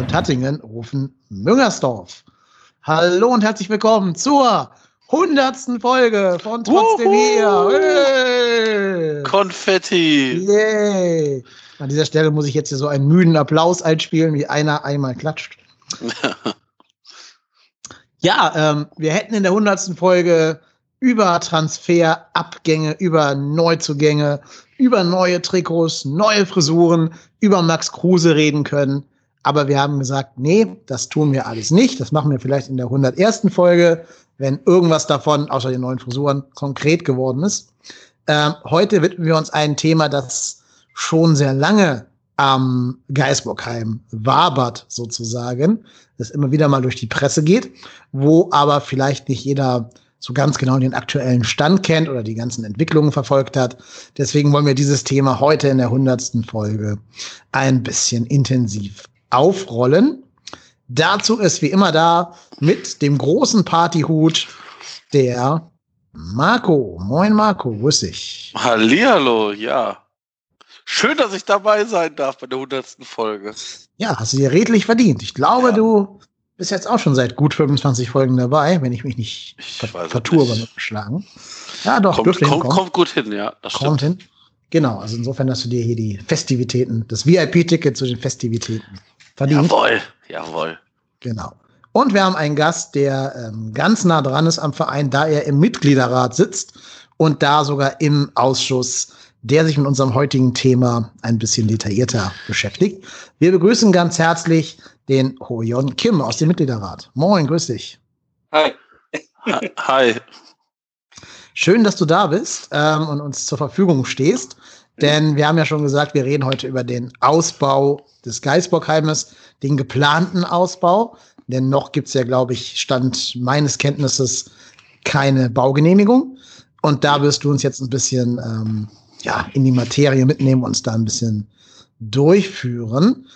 Und Hattingen rufen Müngersdorf. Hallo und herzlich willkommen zur hundertsten Folge von Trotzdem hier. Hey. Konfetti. Yay. An dieser Stelle muss ich jetzt hier so einen müden Applaus einspielen, wie einer einmal klatscht. ja, ähm, wir hätten in der hundertsten Folge über Transferabgänge, über Neuzugänge, über neue Trikots, neue Frisuren, über Max Kruse reden können. Aber wir haben gesagt, nee, das tun wir alles nicht. Das machen wir vielleicht in der 101. Folge, wenn irgendwas davon, außer den neuen Frisuren, konkret geworden ist. Ähm, heute widmen wir uns einem Thema, das schon sehr lange am Geisbockheim wabert sozusagen, das immer wieder mal durch die Presse geht, wo aber vielleicht nicht jeder so ganz genau den aktuellen Stand kennt oder die ganzen Entwicklungen verfolgt hat. Deswegen wollen wir dieses Thema heute in der hundertsten Folge ein bisschen intensiv aufrollen. Dazu ist wie immer da mit dem großen Partyhut der Marco. Moin Marco, grüß dich. Hallihallo, ja. Schön, dass ich dabei sein darf bei der 100. Folge. Ja, hast du dir redlich verdient. Ich glaube, ja. du bist jetzt auch schon seit gut 25 Folgen dabei, wenn ich mich nicht vertue beim Schlagen. Ja, doch, kommt, kommt, kommt, gut hin, ja. Kommt stimmt. hin. Genau, also insofern hast du dir hier die Festivitäten, das VIP-Ticket zu den Festivitäten verdient. Jawohl, jawohl. Genau. Und wir haben einen Gast, der ähm, ganz nah dran ist am Verein, da er im Mitgliederrat sitzt und da sogar im Ausschuss der sich mit unserem heutigen Thema ein bisschen detaillierter beschäftigt. Wir begrüßen ganz herzlich den Hoyon Kim aus dem Mitgliederrat. Moin, grüß dich. Hi. Hi. Schön, dass du da bist ähm, und uns zur Verfügung stehst. Denn wir haben ja schon gesagt, wir reden heute über den Ausbau des Geisbockheimes, den geplanten Ausbau. Denn noch gibt es ja, glaube ich, Stand meines Kenntnisses keine Baugenehmigung. Und da wirst du uns jetzt ein bisschen ähm, ja, in die Materie mitnehmen, uns da ein bisschen durchführen.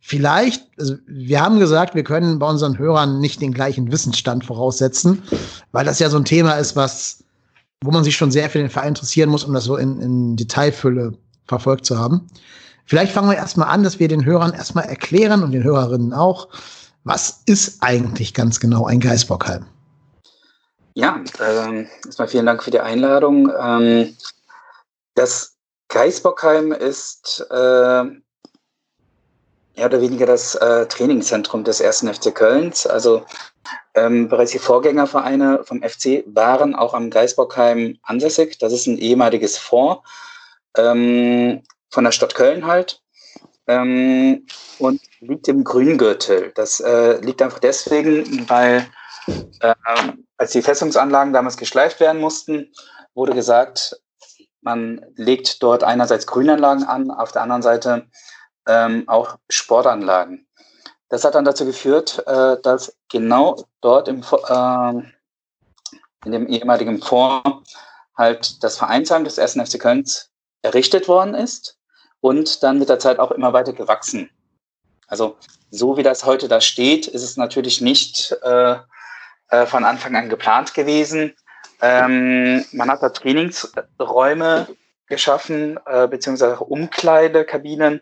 Vielleicht, also wir haben gesagt, wir können bei unseren Hörern nicht den gleichen Wissensstand voraussetzen, weil das ja so ein Thema ist, was, wo man sich schon sehr für den Verein interessieren muss, um das so in, in Detailfülle verfolgt zu haben. Vielleicht fangen wir erstmal an, dass wir den Hörern erstmal erklären und den Hörerinnen auch, was ist eigentlich ganz genau ein Geisbockheim? Ja, äh, erstmal vielen Dank für die Einladung. Ähm, das Geisbockheim ist äh, mehr oder weniger das äh, Trainingszentrum des ersten FC Kölns. Also ähm, bereits die Vorgängervereine vom FC waren auch am Geisbockheim ansässig. Das ist ein ehemaliges Fort ähm, von der Stadt Köln halt ähm, und liegt im Grüngürtel. Das äh, liegt einfach deswegen, weil äh, als die Festungsanlagen damals geschleift werden mussten, wurde gesagt, man legt dort einerseits Grünanlagen an, auf der anderen Seite ähm, auch Sportanlagen. Das hat dann dazu geführt, äh, dass genau dort im, äh, in dem ehemaligen Fonds halt das Vereinsheim des 1. FC Kölns errichtet worden ist und dann mit der Zeit auch immer weiter gewachsen. Also so wie das heute da steht, ist es natürlich nicht äh, äh von Anfang an geplant gewesen. Ähm, man hat da Trainingsräume geschaffen, äh, beziehungsweise Umkleidekabinen,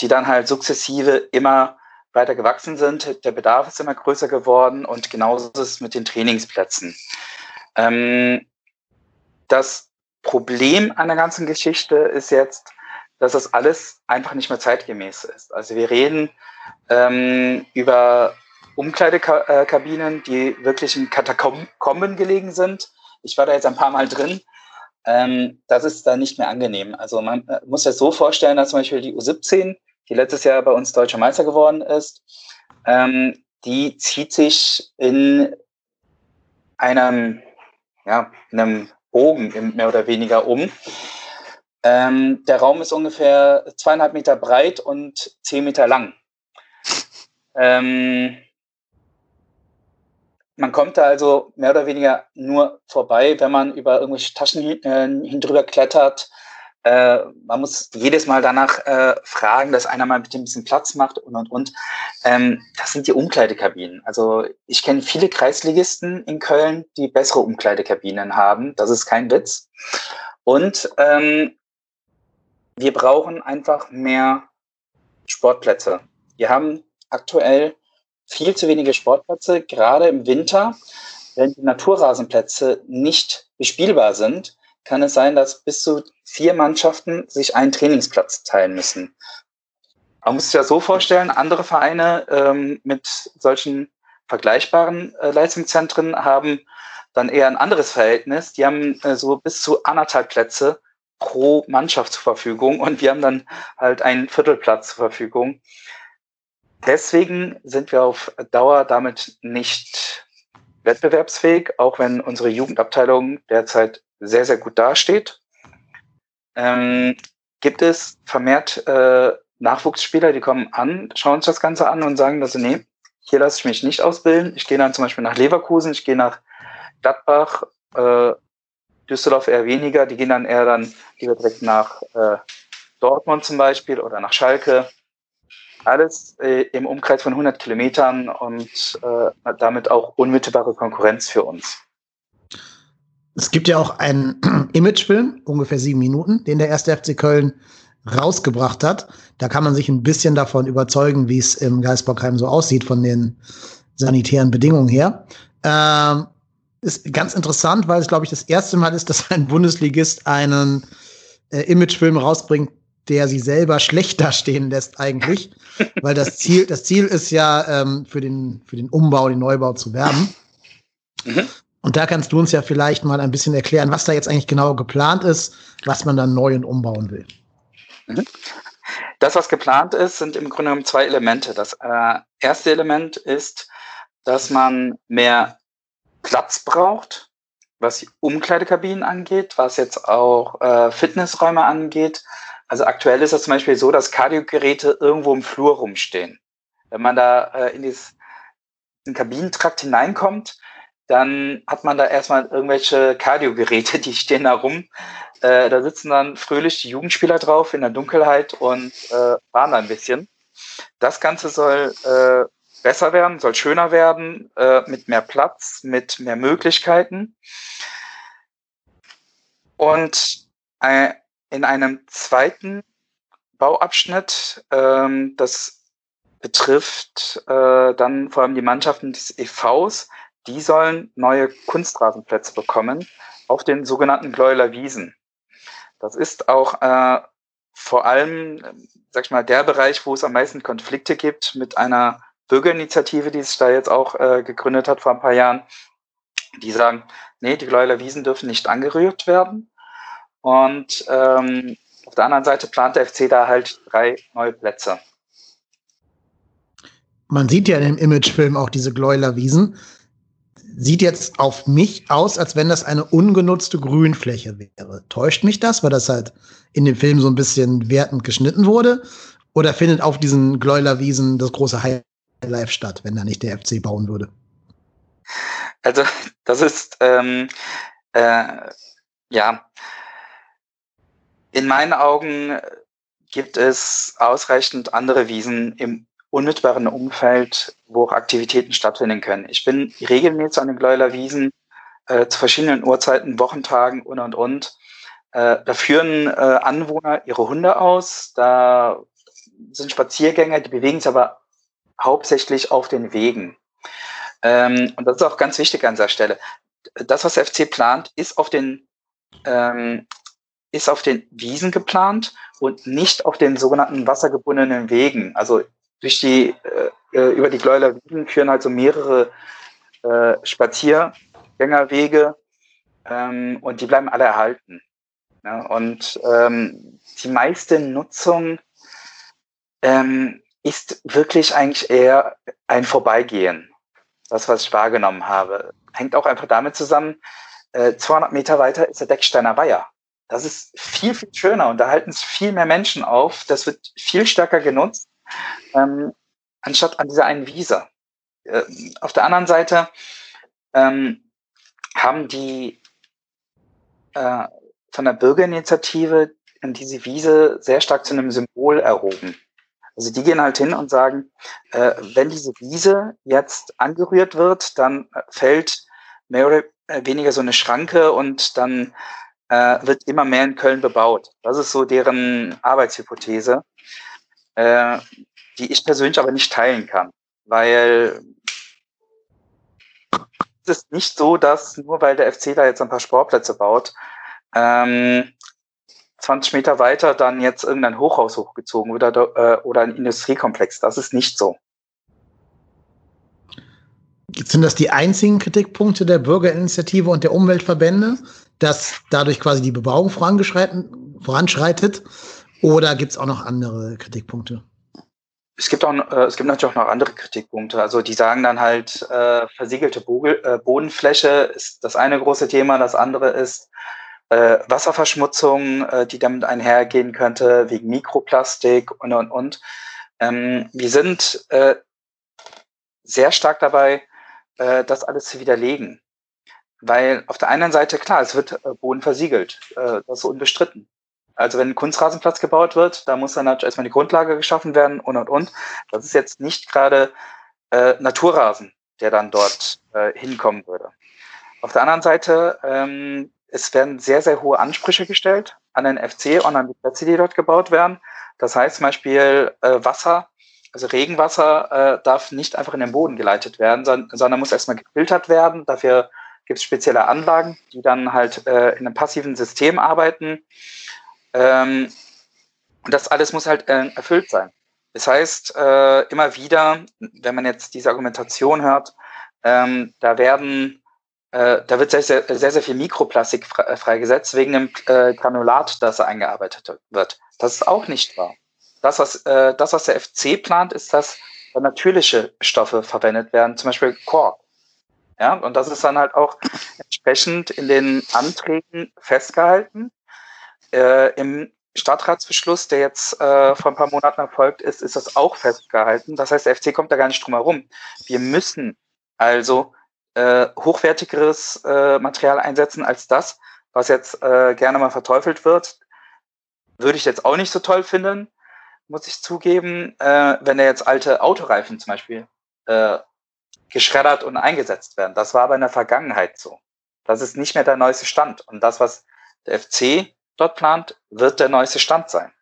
die dann halt sukzessive immer weiter gewachsen sind. Der Bedarf ist immer größer geworden und genauso ist es mit den Trainingsplätzen. Ähm, das Problem an der ganzen Geschichte ist jetzt, dass das alles einfach nicht mehr zeitgemäß ist. Also wir reden ähm, über Umkleidekabinen, die wirklich in Katakomben gelegen sind, ich war da jetzt ein paar Mal drin. Ähm, das ist da nicht mehr angenehm. Also man äh, muss sich so vorstellen, dass zum Beispiel die U17, die letztes Jahr bei uns deutscher Meister geworden ist, ähm, die zieht sich in einem, ja, in einem Bogen mehr oder weniger um. Ähm, der Raum ist ungefähr zweieinhalb Meter breit und zehn Meter lang. Ähm, man kommt da also mehr oder weniger nur vorbei, wenn man über irgendwelche Taschen äh, hindrüber klettert. Äh, man muss jedes Mal danach äh, fragen, dass einer mal mit ein bisschen Platz macht und und und. Ähm, das sind die Umkleidekabinen. Also ich kenne viele Kreisligisten in Köln, die bessere Umkleidekabinen haben. Das ist kein Witz. Und ähm, wir brauchen einfach mehr Sportplätze. Wir haben aktuell viel zu wenige Sportplätze, gerade im Winter, wenn die Naturrasenplätze nicht bespielbar sind, kann es sein, dass bis zu vier Mannschaften sich einen Trainingsplatz teilen müssen. Man muss sich ja so vorstellen, andere Vereine ähm, mit solchen vergleichbaren äh, Leistungszentren haben dann eher ein anderes Verhältnis. Die haben äh, so bis zu anderthalb Plätze pro Mannschaft zur Verfügung und wir haben dann halt einen Viertelplatz zur Verfügung. Deswegen sind wir auf Dauer damit nicht wettbewerbsfähig, auch wenn unsere Jugendabteilung derzeit sehr, sehr gut dasteht. Ähm, gibt es vermehrt äh, Nachwuchsspieler, die kommen an, schauen uns das Ganze an und sagen, dass sie, nee, hier lasse ich mich nicht ausbilden. Ich gehe dann zum Beispiel nach Leverkusen, ich gehe nach Gladbach, äh, Düsseldorf eher weniger, die gehen dann eher dann lieber direkt nach äh, Dortmund zum Beispiel oder nach Schalke. Alles äh, im Umkreis von 100 Kilometern und äh, damit auch unmittelbare Konkurrenz für uns. Es gibt ja auch einen Imagefilm, ungefähr sieben Minuten, den der erste FC Köln rausgebracht hat. Da kann man sich ein bisschen davon überzeugen, wie es im Geisbockheim so aussieht von den sanitären Bedingungen her. Ähm, ist ganz interessant, weil es, glaube ich, das erste Mal ist, dass ein Bundesligist einen äh, Imagefilm rausbringt, der sie selber schlecht dastehen lässt eigentlich. weil das Ziel, das Ziel ist ja, ähm, für, den, für den Umbau, den Neubau zu werben. Mhm. Und da kannst du uns ja vielleicht mal ein bisschen erklären, was da jetzt eigentlich genau geplant ist, was man dann neu und umbauen will. Mhm. Das, was geplant ist, sind im Grunde genommen zwei Elemente. Das äh, erste Element ist, dass man mehr Platz braucht, was die Umkleidekabinen angeht, was jetzt auch äh, Fitnessräume angeht. Also aktuell ist es zum Beispiel so, dass Kardiogeräte irgendwo im Flur rumstehen. Wenn man da äh, in diesen Kabinentrakt hineinkommt, dann hat man da erstmal irgendwelche Kardiogeräte, die stehen da rum. Äh, da sitzen dann fröhlich die Jugendspieler drauf in der Dunkelheit und äh, fahren da ein bisschen. Das Ganze soll äh, besser werden, soll schöner werden, äh, mit mehr Platz, mit mehr Möglichkeiten. Und äh, in einem zweiten Bauabschnitt, ähm, das betrifft äh, dann vor allem die Mannschaften des EVs, die sollen neue Kunstrasenplätze bekommen auf den sogenannten Gleuler Wiesen. Das ist auch äh, vor allem, sag ich mal, der Bereich, wo es am meisten Konflikte gibt mit einer Bürgerinitiative, die sich da jetzt auch äh, gegründet hat vor ein paar Jahren. Die sagen, nee, die Gleuler Wiesen dürfen nicht angerührt werden. Und ähm, auf der anderen Seite plant der FC da halt drei neue Plätze. Man sieht ja in dem Imagefilm auch diese Gleuler Wiesen sieht jetzt auf mich aus, als wenn das eine ungenutzte Grünfläche wäre. Täuscht mich das, weil das halt in dem Film so ein bisschen wertend geschnitten wurde? Oder findet auf diesen Gläulerwiesen das große Highlife statt, wenn da nicht der FC bauen würde? Also, das ist, ähm, äh, ja, in meinen Augen gibt es ausreichend andere Wiesen im unmittelbaren Umfeld, wo auch Aktivitäten stattfinden können. Ich bin regelmäßig an den Gleuler Wiesen äh, zu verschiedenen Uhrzeiten, Wochentagen und und und. Äh, da führen äh, Anwohner ihre Hunde aus, da sind Spaziergänger, die bewegen sich aber hauptsächlich auf den Wegen. Ähm, und das ist auch ganz wichtig an dieser Stelle. Das, was FC plant, ist auf den ähm, ist auf den Wiesen geplant und nicht auf den sogenannten wassergebundenen Wegen. Also durch die, äh, äh, über die Gleuler Wiesen führen halt so mehrere äh, Spaziergängerwege ähm, und die bleiben alle erhalten. Ja, und ähm, die meiste Nutzung ähm, ist wirklich eigentlich eher ein Vorbeigehen. Das, was ich wahrgenommen habe. Hängt auch einfach damit zusammen, äh, 200 Meter weiter ist der Decksteiner Weiher. Das ist viel, viel schöner und da halten es viel mehr Menschen auf. Das wird viel stärker genutzt ähm, anstatt an dieser einen Wiese. Äh, auf der anderen Seite ähm, haben die äh, von der Bürgerinitiative diese Wiese sehr stark zu einem Symbol erhoben. Also die gehen halt hin und sagen, äh, wenn diese Wiese jetzt angerührt wird, dann fällt mehr oder weniger so eine Schranke und dann äh, wird immer mehr in Köln bebaut. Das ist so deren Arbeitshypothese. äh, die ich persönlich aber nicht teilen kann, weil es ist nicht so, dass nur weil der FC da jetzt ein paar Sportplätze baut, ähm, 20 Meter weiter dann jetzt irgendein Hochhaus hochgezogen oder, äh, oder ein Industriekomplex. Das ist nicht so. Sind das die einzigen Kritikpunkte der Bürgerinitiative und der Umweltverbände, dass dadurch quasi die Bebauung voranschreitet? Oder gibt es auch noch andere Kritikpunkte? Es gibt auch, äh, es gibt natürlich auch noch andere Kritikpunkte. Also die sagen dann halt, äh, versiegelte Bogel, äh, Bodenfläche ist das eine große Thema. Das andere ist äh, Wasserverschmutzung, äh, die damit einhergehen könnte, wegen Mikroplastik und, und, und. Ähm, wir sind äh, sehr stark dabei, äh, das alles zu widerlegen. Weil auf der einen Seite, klar, es wird äh, Boden versiegelt. Äh, das ist unbestritten. Also wenn ein Kunstrasenplatz gebaut wird, da muss dann natürlich erstmal die Grundlage geschaffen werden und und und. Das ist jetzt nicht gerade äh, Naturrasen, der dann dort äh, hinkommen würde. Auf der anderen Seite, ähm, es werden sehr, sehr hohe Ansprüche gestellt an den FC und an die Plätze, die dort gebaut werden. Das heißt zum Beispiel äh, Wasser also Regenwasser äh, darf nicht einfach in den Boden geleitet werden, sondern, sondern muss erstmal gefiltert werden. Dafür gibt es spezielle Anlagen, die dann halt äh, in einem passiven System arbeiten. Ähm, und das alles muss halt äh, erfüllt sein. Das heißt, äh, immer wieder, wenn man jetzt diese Argumentation hört, ähm, da werden, äh, da wird sehr, sehr, sehr, sehr viel Mikroplastik äh, freigesetzt wegen dem äh, Granulat, das eingearbeitet wird. Das ist auch nicht wahr das, was, das, was der FC plant, ist, dass natürliche Stoffe verwendet werden, zum Beispiel Kork. Ja, und das ist dann halt auch entsprechend in den Anträgen festgehalten. Äh, Im Stadtratsbeschluss, der jetzt äh, vor ein paar Monaten erfolgt ist, ist das auch festgehalten. Das heißt, der FC kommt da gar nicht drum herum. Wir müssen also äh, hochwertigeres äh, Material einsetzen als das, was jetzt äh, gerne mal verteufelt wird. Würde ich jetzt auch nicht so toll finden muss ich zugeben, äh, wenn da jetzt alte Autoreifen zum Beispiel geschreddert und eingesetzt werden. Das war aber in der Vergangenheit so. Das ist nicht mehr der neueste Stand. Und das, was der FC dort plant, wird der neueste Stand sein.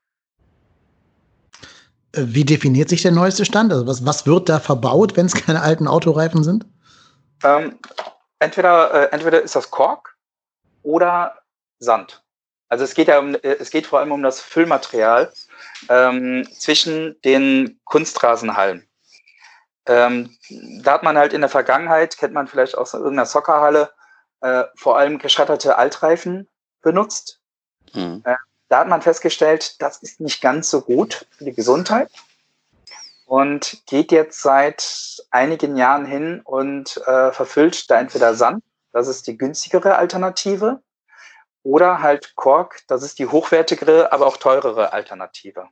Äh, wie definiert sich der neueste Stand? Also was, was wird da verbaut, wenn es keine alten Autoreifen sind? Ähm, entweder, äh, entweder ist das Kork oder Sand. Also es geht ja um, äh, es geht vor allem um das Füllmaterial ähm, zwischen den Kunstrasenhallen. Ähm, da hat man halt in der Vergangenheit, kennt man vielleicht aus irgendeiner Soccerhalle, äh, vor allem geschredderte Altreifen benutzt. Mhm. Äh, da hat man festgestellt, das ist nicht ganz so gut für die Gesundheit und geht jetzt seit einigen Jahren hin und äh, verfüllt da entweder Sand, das ist die günstigere Alternative, oder halt Kork, das ist die hochwertigere, aber auch teurere Alternative.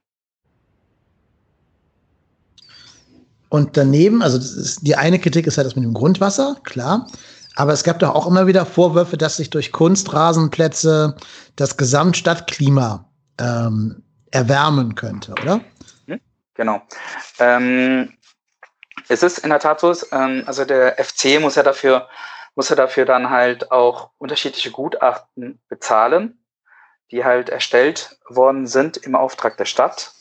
Und daneben, also ist, die eine Kritik ist halt das mit dem Grundwasser, klar. Aber es gab doch auch immer wieder Vorwürfe, dass sich durch Kunstrasenplätze das Gesamtstadtklima ähm, erwärmen könnte, oder? Genau. Ähm, es ist in der Tat so, ähm, also der FC muss ja dafür muss er dafür dann halt auch unterschiedliche Gutachten bezahlen, die halt erstellt worden sind im Auftrag der Stadt.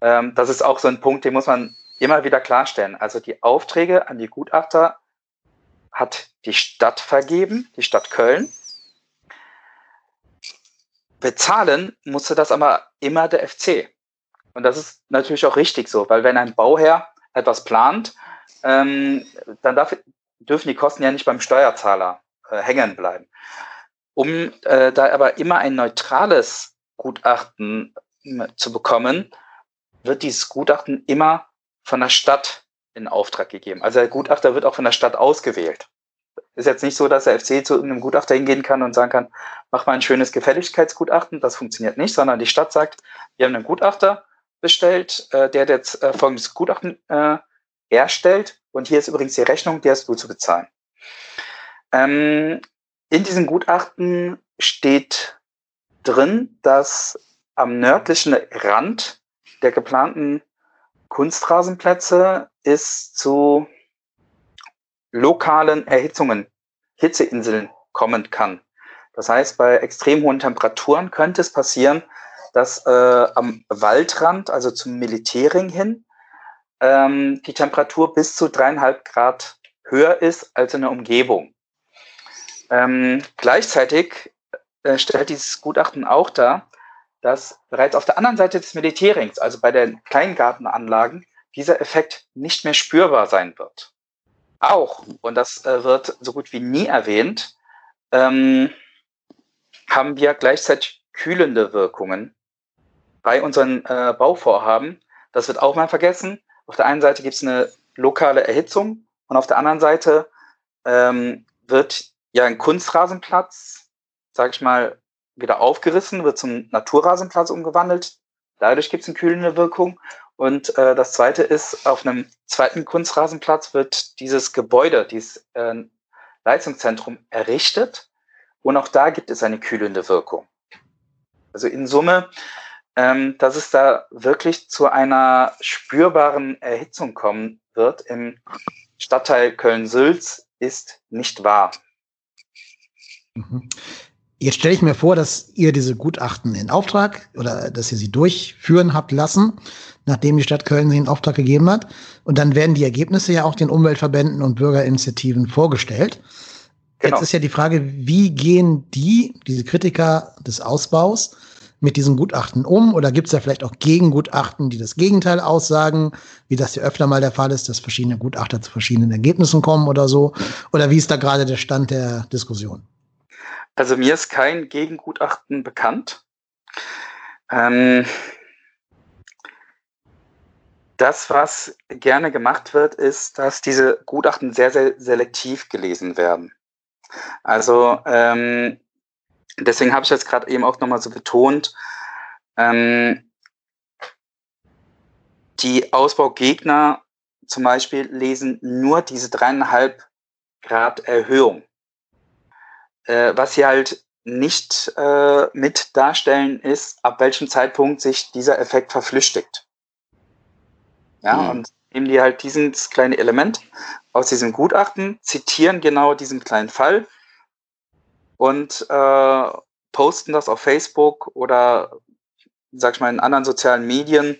Ähm, das ist auch so ein Punkt, den muss man immer wieder klarstellen. Also die Aufträge an die Gutachter hat die Stadt vergeben, die Stadt Köln. Bezahlen musste das aber immer der FC. Und das ist natürlich auch richtig so, weil wenn ein Bauherr etwas plant, ähm, dann darf, dürfen die Kosten ja nicht beim Steuerzahler äh, hängen bleiben. Um äh, da aber immer ein neutrales Gutachten äh, zu bekommen, wird dieses Gutachten immer von der Stadt in Auftrag gegeben. Also der Gutachter wird auch von der Stadt ausgewählt. Ist jetzt nicht so, dass der FC zu irgendeinem Gutachter hingehen kann und sagen kann, mach mal ein schönes Gefälligkeitsgutachten. Das funktioniert nicht, sondern die Stadt sagt, wir haben einen Gutachter bestellt, äh, der jetzt äh, folgendes Gutachten äh, erstellt und hier ist übrigens die Rechnung, die hast du zu bezahlen. Ähm, in diesem Gutachten steht drin, dass am nördlichen Rand der geplanten Kunstrasenplätze es zu lokalen Erhitzungen, Hitzeinseln kommen kann. Das heißt, bei extrem hohen Temperaturen könnte es passieren, dass äh, am Waldrand, also zum Militärring hin, ähm, die Temperatur bis zu dreieinhalb Grad höher ist als in der Umgebung. Ähm, gleichzeitig äh, stellt dieses Gutachten auch dar, dass bereits auf der anderen Seite des Militärrings, also bei den Kleingartenanlagen, dieser Effekt nicht mehr spürbar sein wird. Auch, und das äh, wird so gut wie nie erwähnt, ähm, haben wir gleichzeitig kühlende Wirkungen bei unseren äh, Bauvorhaben. Das wird auch mal vergessen. Auf der einen Seite gibt es eine lokale Erhitzung und auf der anderen Seite ähm, wird ja ein Kunstrasenplatz, sag ich mal, wieder aufgerissen, wird zum Naturrasenplatz umgewandelt. Dadurch gibt es eine kühlende Wirkung. Und äh, das zweite ist, auf einem zweiten Kunstrasenplatz wird dieses Gebäude, dieses äh, Leistungszentrum errichtet. Und auch da gibt es eine kühlende Wirkung. Also in Summe, ähm, dass es da wirklich zu einer spürbaren Erhitzung kommen wird im Stadtteil Köln-Sülz, ist nicht wahr. Jetzt stelle ich mir vor, dass ihr diese Gutachten in Auftrag oder dass ihr sie durchführen habt lassen, nachdem die Stadt Köln sie in Auftrag gegeben hat. Und dann werden die Ergebnisse ja auch den Umweltverbänden und Bürgerinitiativen vorgestellt. Genau. Jetzt ist ja die Frage, wie gehen die, diese Kritiker des Ausbaus, mit diesen Gutachten um? Oder gibt es da vielleicht auch Gegengutachten, die das Gegenteil aussagen, wie das ja öfter mal der Fall ist, dass verschiedene Gutachter zu verschiedenen Ergebnissen kommen oder so? Oder wie ist da gerade der Stand der Diskussion? Also mir ist kein Gegengutachten bekannt. Ähm, das, was gerne gemacht wird, ist, dass diese Gutachten sehr, sehr selektiv gelesen werden. Also ähm, deswegen habe ich jetzt gerade eben auch nochmal so betont, ähm, die Ausbaugegner zum Beispiel lesen nur diese dreieinhalb Grad Erhöhung. Äh, was sie halt nicht äh, mit darstellen, ist, ab welchem Zeitpunkt sich dieser Effekt verflüchtigt. Ja, mhm. und nehmen die halt dieses kleine Element aus diesem Gutachten, zitieren genau diesen kleinen Fall und äh, posten das auf Facebook oder, sag ich mal, in anderen sozialen Medien.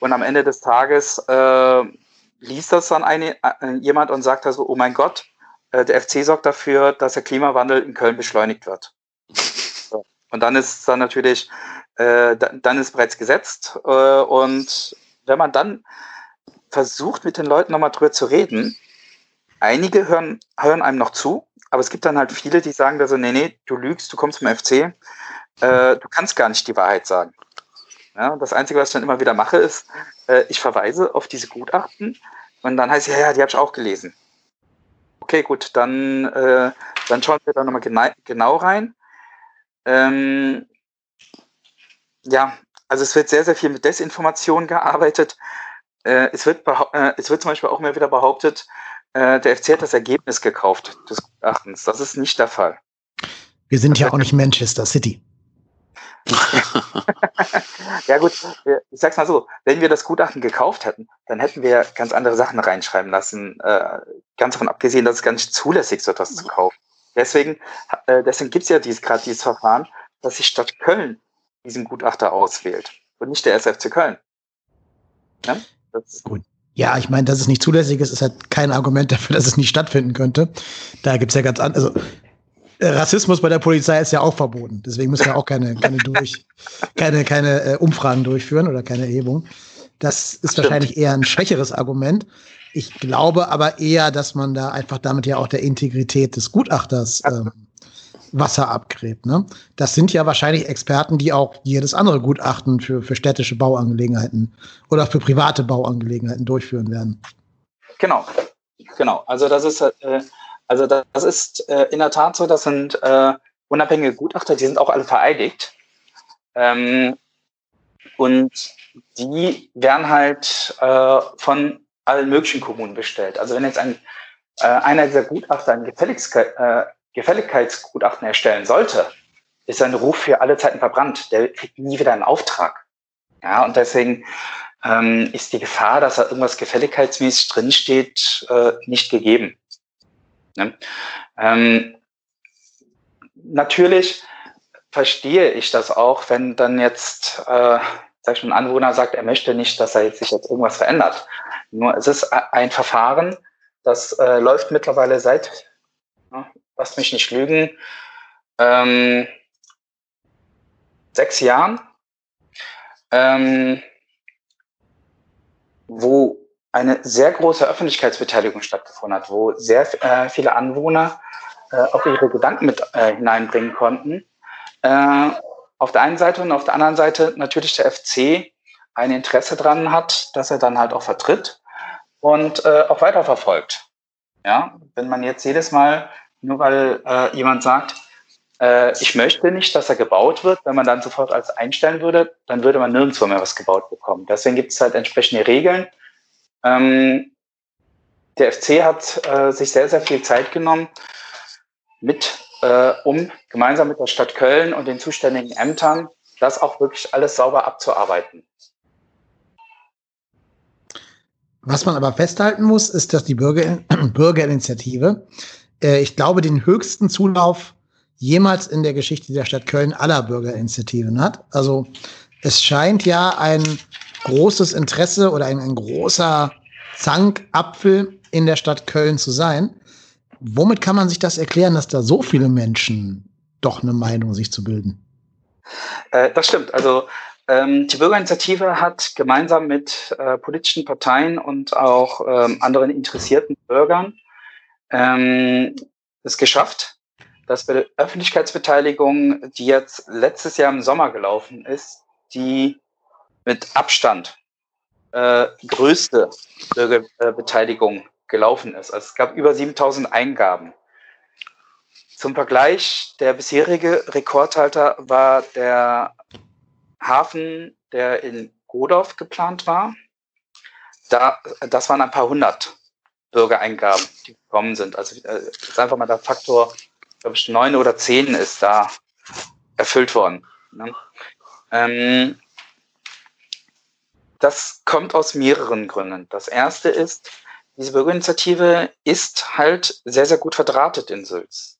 Und am Ende des Tages äh, liest das dann eine, äh, jemand und sagt also, oh mein Gott, der FC sorgt dafür, dass der Klimawandel in Köln beschleunigt wird. So. Und dann ist dann natürlich, äh, dann ist bereits gesetzt. Äh, und wenn man dann versucht, mit den Leuten nochmal drüber zu reden, einige hören, hören einem noch zu, aber es gibt dann halt viele, die sagen da so, nee, nee, du lügst, du kommst vom FC, äh, du kannst gar nicht die Wahrheit sagen. Ja, das Einzige, was ich dann immer wieder mache, ist, äh, ich verweise auf diese Gutachten und dann heißt es, ja, ja, die habe ich auch gelesen. Okay, gut, dann, äh, dann schauen wir da nochmal genau, genau rein. Ähm, ja, also es wird sehr, sehr viel mit Desinformation gearbeitet. Äh, es, wird äh, es wird zum Beispiel auch immer wieder behauptet, äh, der FC hat das Ergebnis gekauft des Gutachtens. Das ist nicht der Fall. Wir sind ja auch nicht Manchester City. ja gut, ich sag's mal so, wenn wir das Gutachten gekauft hätten, dann hätten wir ganz andere Sachen reinschreiben lassen. Äh, ganz davon abgesehen, dass es gar nicht zulässig ist, etwas zu kaufen. Deswegen, äh, deswegen gibt's ja dies, gerade dieses Verfahren, dass die Stadt Köln diesen Gutachter auswählt und nicht der SFC Köln. Ja? Das Gut. Ja, ich meine, dass es nicht zulässig ist, ist halt kein Argument dafür, dass es nicht stattfinden könnte. Da gibt's ja ganz andere. Also, Rassismus bei der Polizei ist ja auch verboten. Deswegen müssen wir auch keine, keine, durch, keine, keine äh, Umfragen durchführen oder keine Erhebung. Das ist Stimmt. wahrscheinlich eher ein schwächeres Argument. Ich glaube aber eher, dass man da einfach damit ja auch der Integrität des Gutachters ähm, Wasser abgräbt. Ne? Das sind ja wahrscheinlich Experten, die auch jedes andere Gutachten für, für städtische Bauangelegenheiten oder für private Bauangelegenheiten durchführen werden. Genau, genau. Also das ist, äh, also das ist äh, in der Tat so, das sind äh, unabhängige Gutachter, die sind auch alle vereidigt. Ähm, und die werden halt äh, von allen möglichen Kommunen bestellt. Also wenn jetzt ein, äh, einer dieser Gutachter ein Gefälligkeit, äh, Gefälligkeitsgutachten erstellen sollte, ist sein Ruf für alle Zeiten verbrannt. Der kriegt nie wieder einen Auftrag. Ja, und deswegen ähm, ist die Gefahr, dass da irgendwas gefälligkeitsmäßig drinsteht, äh, nicht gegeben. Ne? Ähm, natürlich verstehe ich das auch, wenn dann jetzt, äh, sag ich mal, ein Anwohner sagt, er möchte nicht, dass er jetzt sich jetzt irgendwas verändert. Nur es ist ein Verfahren, das äh, läuft mittlerweile seit, ja, lasst mich nicht lügen, ähm, sechs Jahren, ähm, wo eine sehr große Öffentlichkeitsbeteiligung stattgefunden hat, wo sehr äh, viele Anwohner äh, auch ihre Gedanken mit äh, hineinbringen konnten. Äh, auf der einen Seite und auf der anderen Seite natürlich der FC ein Interesse dran hat, dass er dann halt auch vertritt und äh, auch weiterverfolgt. Ja, wenn man jetzt jedes Mal, nur weil äh, jemand sagt, ich möchte nicht, dass er gebaut wird, wenn man dann sofort als einstellen würde, dann würde man nirgendwo mehr was gebaut bekommen. Deswegen gibt es halt entsprechende Regeln. Ähm, der FC hat äh, sich sehr, sehr viel Zeit genommen, mit, äh, um gemeinsam mit der Stadt Köln und den zuständigen Ämtern das auch wirklich alles sauber abzuarbeiten. Was man aber festhalten muss, ist, dass die Bürger, Bürgerinitiative, äh, ich glaube, den höchsten Zulauf jemals in der Geschichte der Stadt Köln aller Bürgerinitiativen hat. Also es scheint ja ein großes Interesse oder ein, ein großer Zankapfel in der Stadt Köln zu sein. Womit kann man sich das erklären, dass da so viele Menschen doch eine Meinung sich zu bilden? Äh, das stimmt. Also ähm, die Bürgerinitiative hat gemeinsam mit äh, politischen Parteien und auch ähm, anderen interessierten Bürgern ähm, es geschafft, dass bei der Öffentlichkeitsbeteiligung, die jetzt letztes Jahr im Sommer gelaufen ist, die mit Abstand äh, größte Bürgerbeteiligung gelaufen ist. Also es gab über 7000 Eingaben. Zum Vergleich, der bisherige Rekordhalter war der Hafen, der in Godorf geplant war. Da, das waren ein paar hundert Bürgereingaben, die gekommen sind. Also äh, ist einfach mal der Faktor, glaube ich, neun oder zehn ist da erfüllt worden. Ähm, das kommt aus mehreren Gründen. Das erste ist, diese Bürgerinitiative ist halt sehr, sehr gut verdrahtet in Sülz.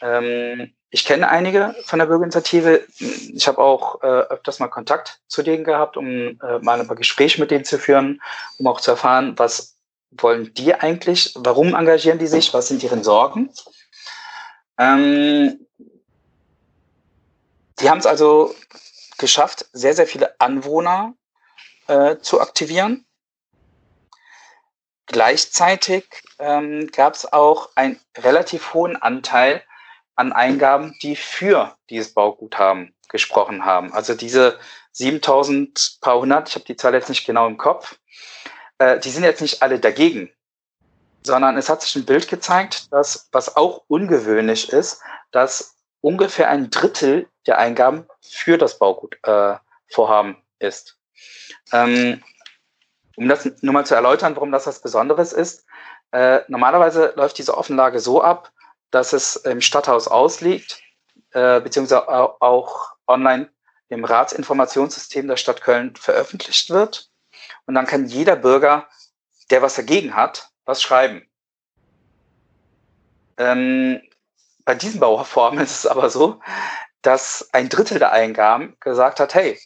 Ähm, ich kenne einige von der Bürgerinitiative. Ich habe auch äh, öfters mal Kontakt zu denen gehabt, um äh, mal ein paar Gespräche mit denen zu führen, um auch zu erfahren, was wollen die eigentlich, warum engagieren die sich, was sind deren Sorgen. Ähm, die haben es also geschafft, sehr, sehr viele Anwohner äh, zu aktivieren. Gleichzeitig ähm, gab es auch einen relativ hohen Anteil an Eingaben, die für dieses Bauguthaben gesprochen haben. Also diese 7000 paar hundert, ich habe die Zahl jetzt nicht genau im Kopf, äh, die sind jetzt nicht alle dagegen, sondern es hat sich ein Bild gezeigt, dass, was auch ungewöhnlich ist, dass ungefähr ein Drittel der Eingaben für das Baugutvorhaben äh, ist. Ähm, um das nur mal zu erläutern, warum das was Besonderes ist. Äh, normalerweise läuft diese Offenlage so ab, dass es im Stadthaus ausliegt, äh, beziehungsweise auch online im Ratsinformationssystem der Stadt Köln veröffentlicht wird. Und dann kann jeder Bürger, der was dagegen hat, was schreiben. Ähm, bei diesen Bauformen ist es aber so, dass ein Drittel der Eingaben gesagt hat, hey,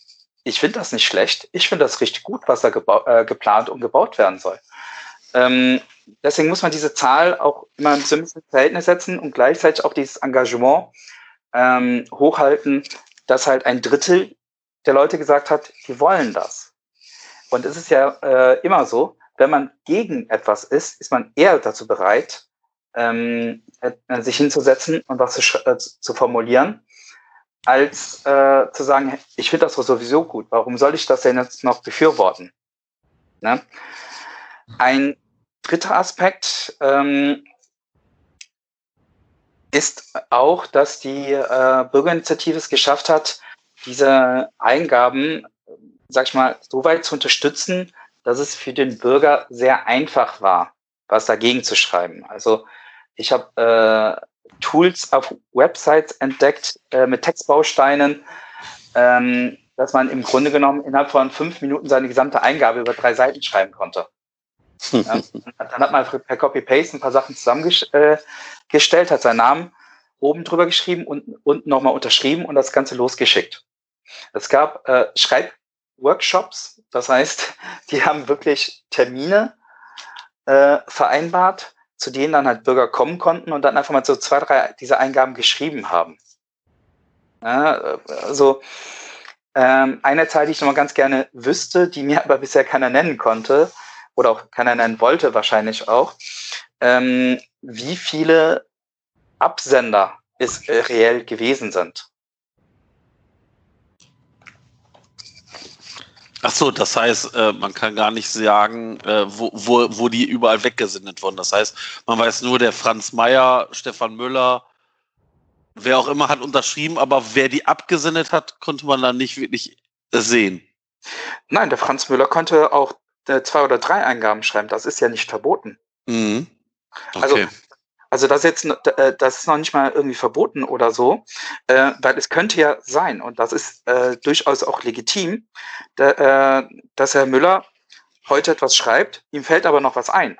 ich finde das nicht schlecht, ich finde das richtig gut, was da äh, geplant und gebaut werden soll. Ähm, deswegen muss man diese Zahl auch immer im simplen Verhältnis setzen und gleichzeitig auch dieses Engagement ähm, hochhalten, dass halt ein Drittel der Leute gesagt hat, die wollen das. Und es ist ja äh, immer so, wenn man gegen etwas ist, ist man eher dazu bereit, ähm, äh, sich hinzusetzen und was zu, äh, zu formulieren, als äh, zu sagen, ich finde das sowieso gut, warum soll ich das denn jetzt noch befürworten? Ne? Ein dritter Aspekt ähm, ist auch, dass die äh, Bürgerinitiative es geschafft hat, diese Eingaben, sag ich mal, so weit zu unterstützen, dass es für den Bürger sehr einfach war, was dagegen zu schreiben. Also ich habe äh, Tools auf Websites entdeckt äh, mit Textbausteinen, ähm, dass man im Grunde genommen innerhalb von fünf Minuten seine gesamte Eingabe über drei Seiten schreiben konnte. ja, dann hat man per Copy-Paste ein paar Sachen zusammengestellt, äh, hat seinen Namen oben drüber geschrieben und unten nochmal unterschrieben und das Ganze losgeschickt. Es gab äh, Schreibworkshops, das heißt, die haben wirklich Termine äh, vereinbart, zu denen dann halt Bürger kommen konnten und dann einfach mal so zwei, drei dieser Eingaben geschrieben haben. Ja, also ähm, eine Zahl, die ich noch mal ganz gerne wüsste, die mir aber bisher keiner nennen konnte oder auch keiner nennen wollte wahrscheinlich auch, ähm, wie viele Absender es äh, reell gewesen sind. Ach so, das heißt, äh, man kann gar nicht sagen, äh, wo, wo, wo die überall weggesendet wurden. Das heißt, man weiß nur, der Franz Meyer, Stefan Müller, wer auch immer hat unterschrieben, aber wer die abgesendet hat, konnte man dann nicht wirklich sehen. Nein, der Franz Müller konnte auch äh, zwei oder drei Eingaben schreiben. Das ist ja nicht verboten. Mhm. Also, okay. Also, also das jetzt, äh, das ist noch nicht mal irgendwie verboten oder so, äh, weil es könnte ja sein und das ist äh, durchaus auch legitim, da, äh, dass Herr Müller heute etwas schreibt, ihm fällt aber noch was ein.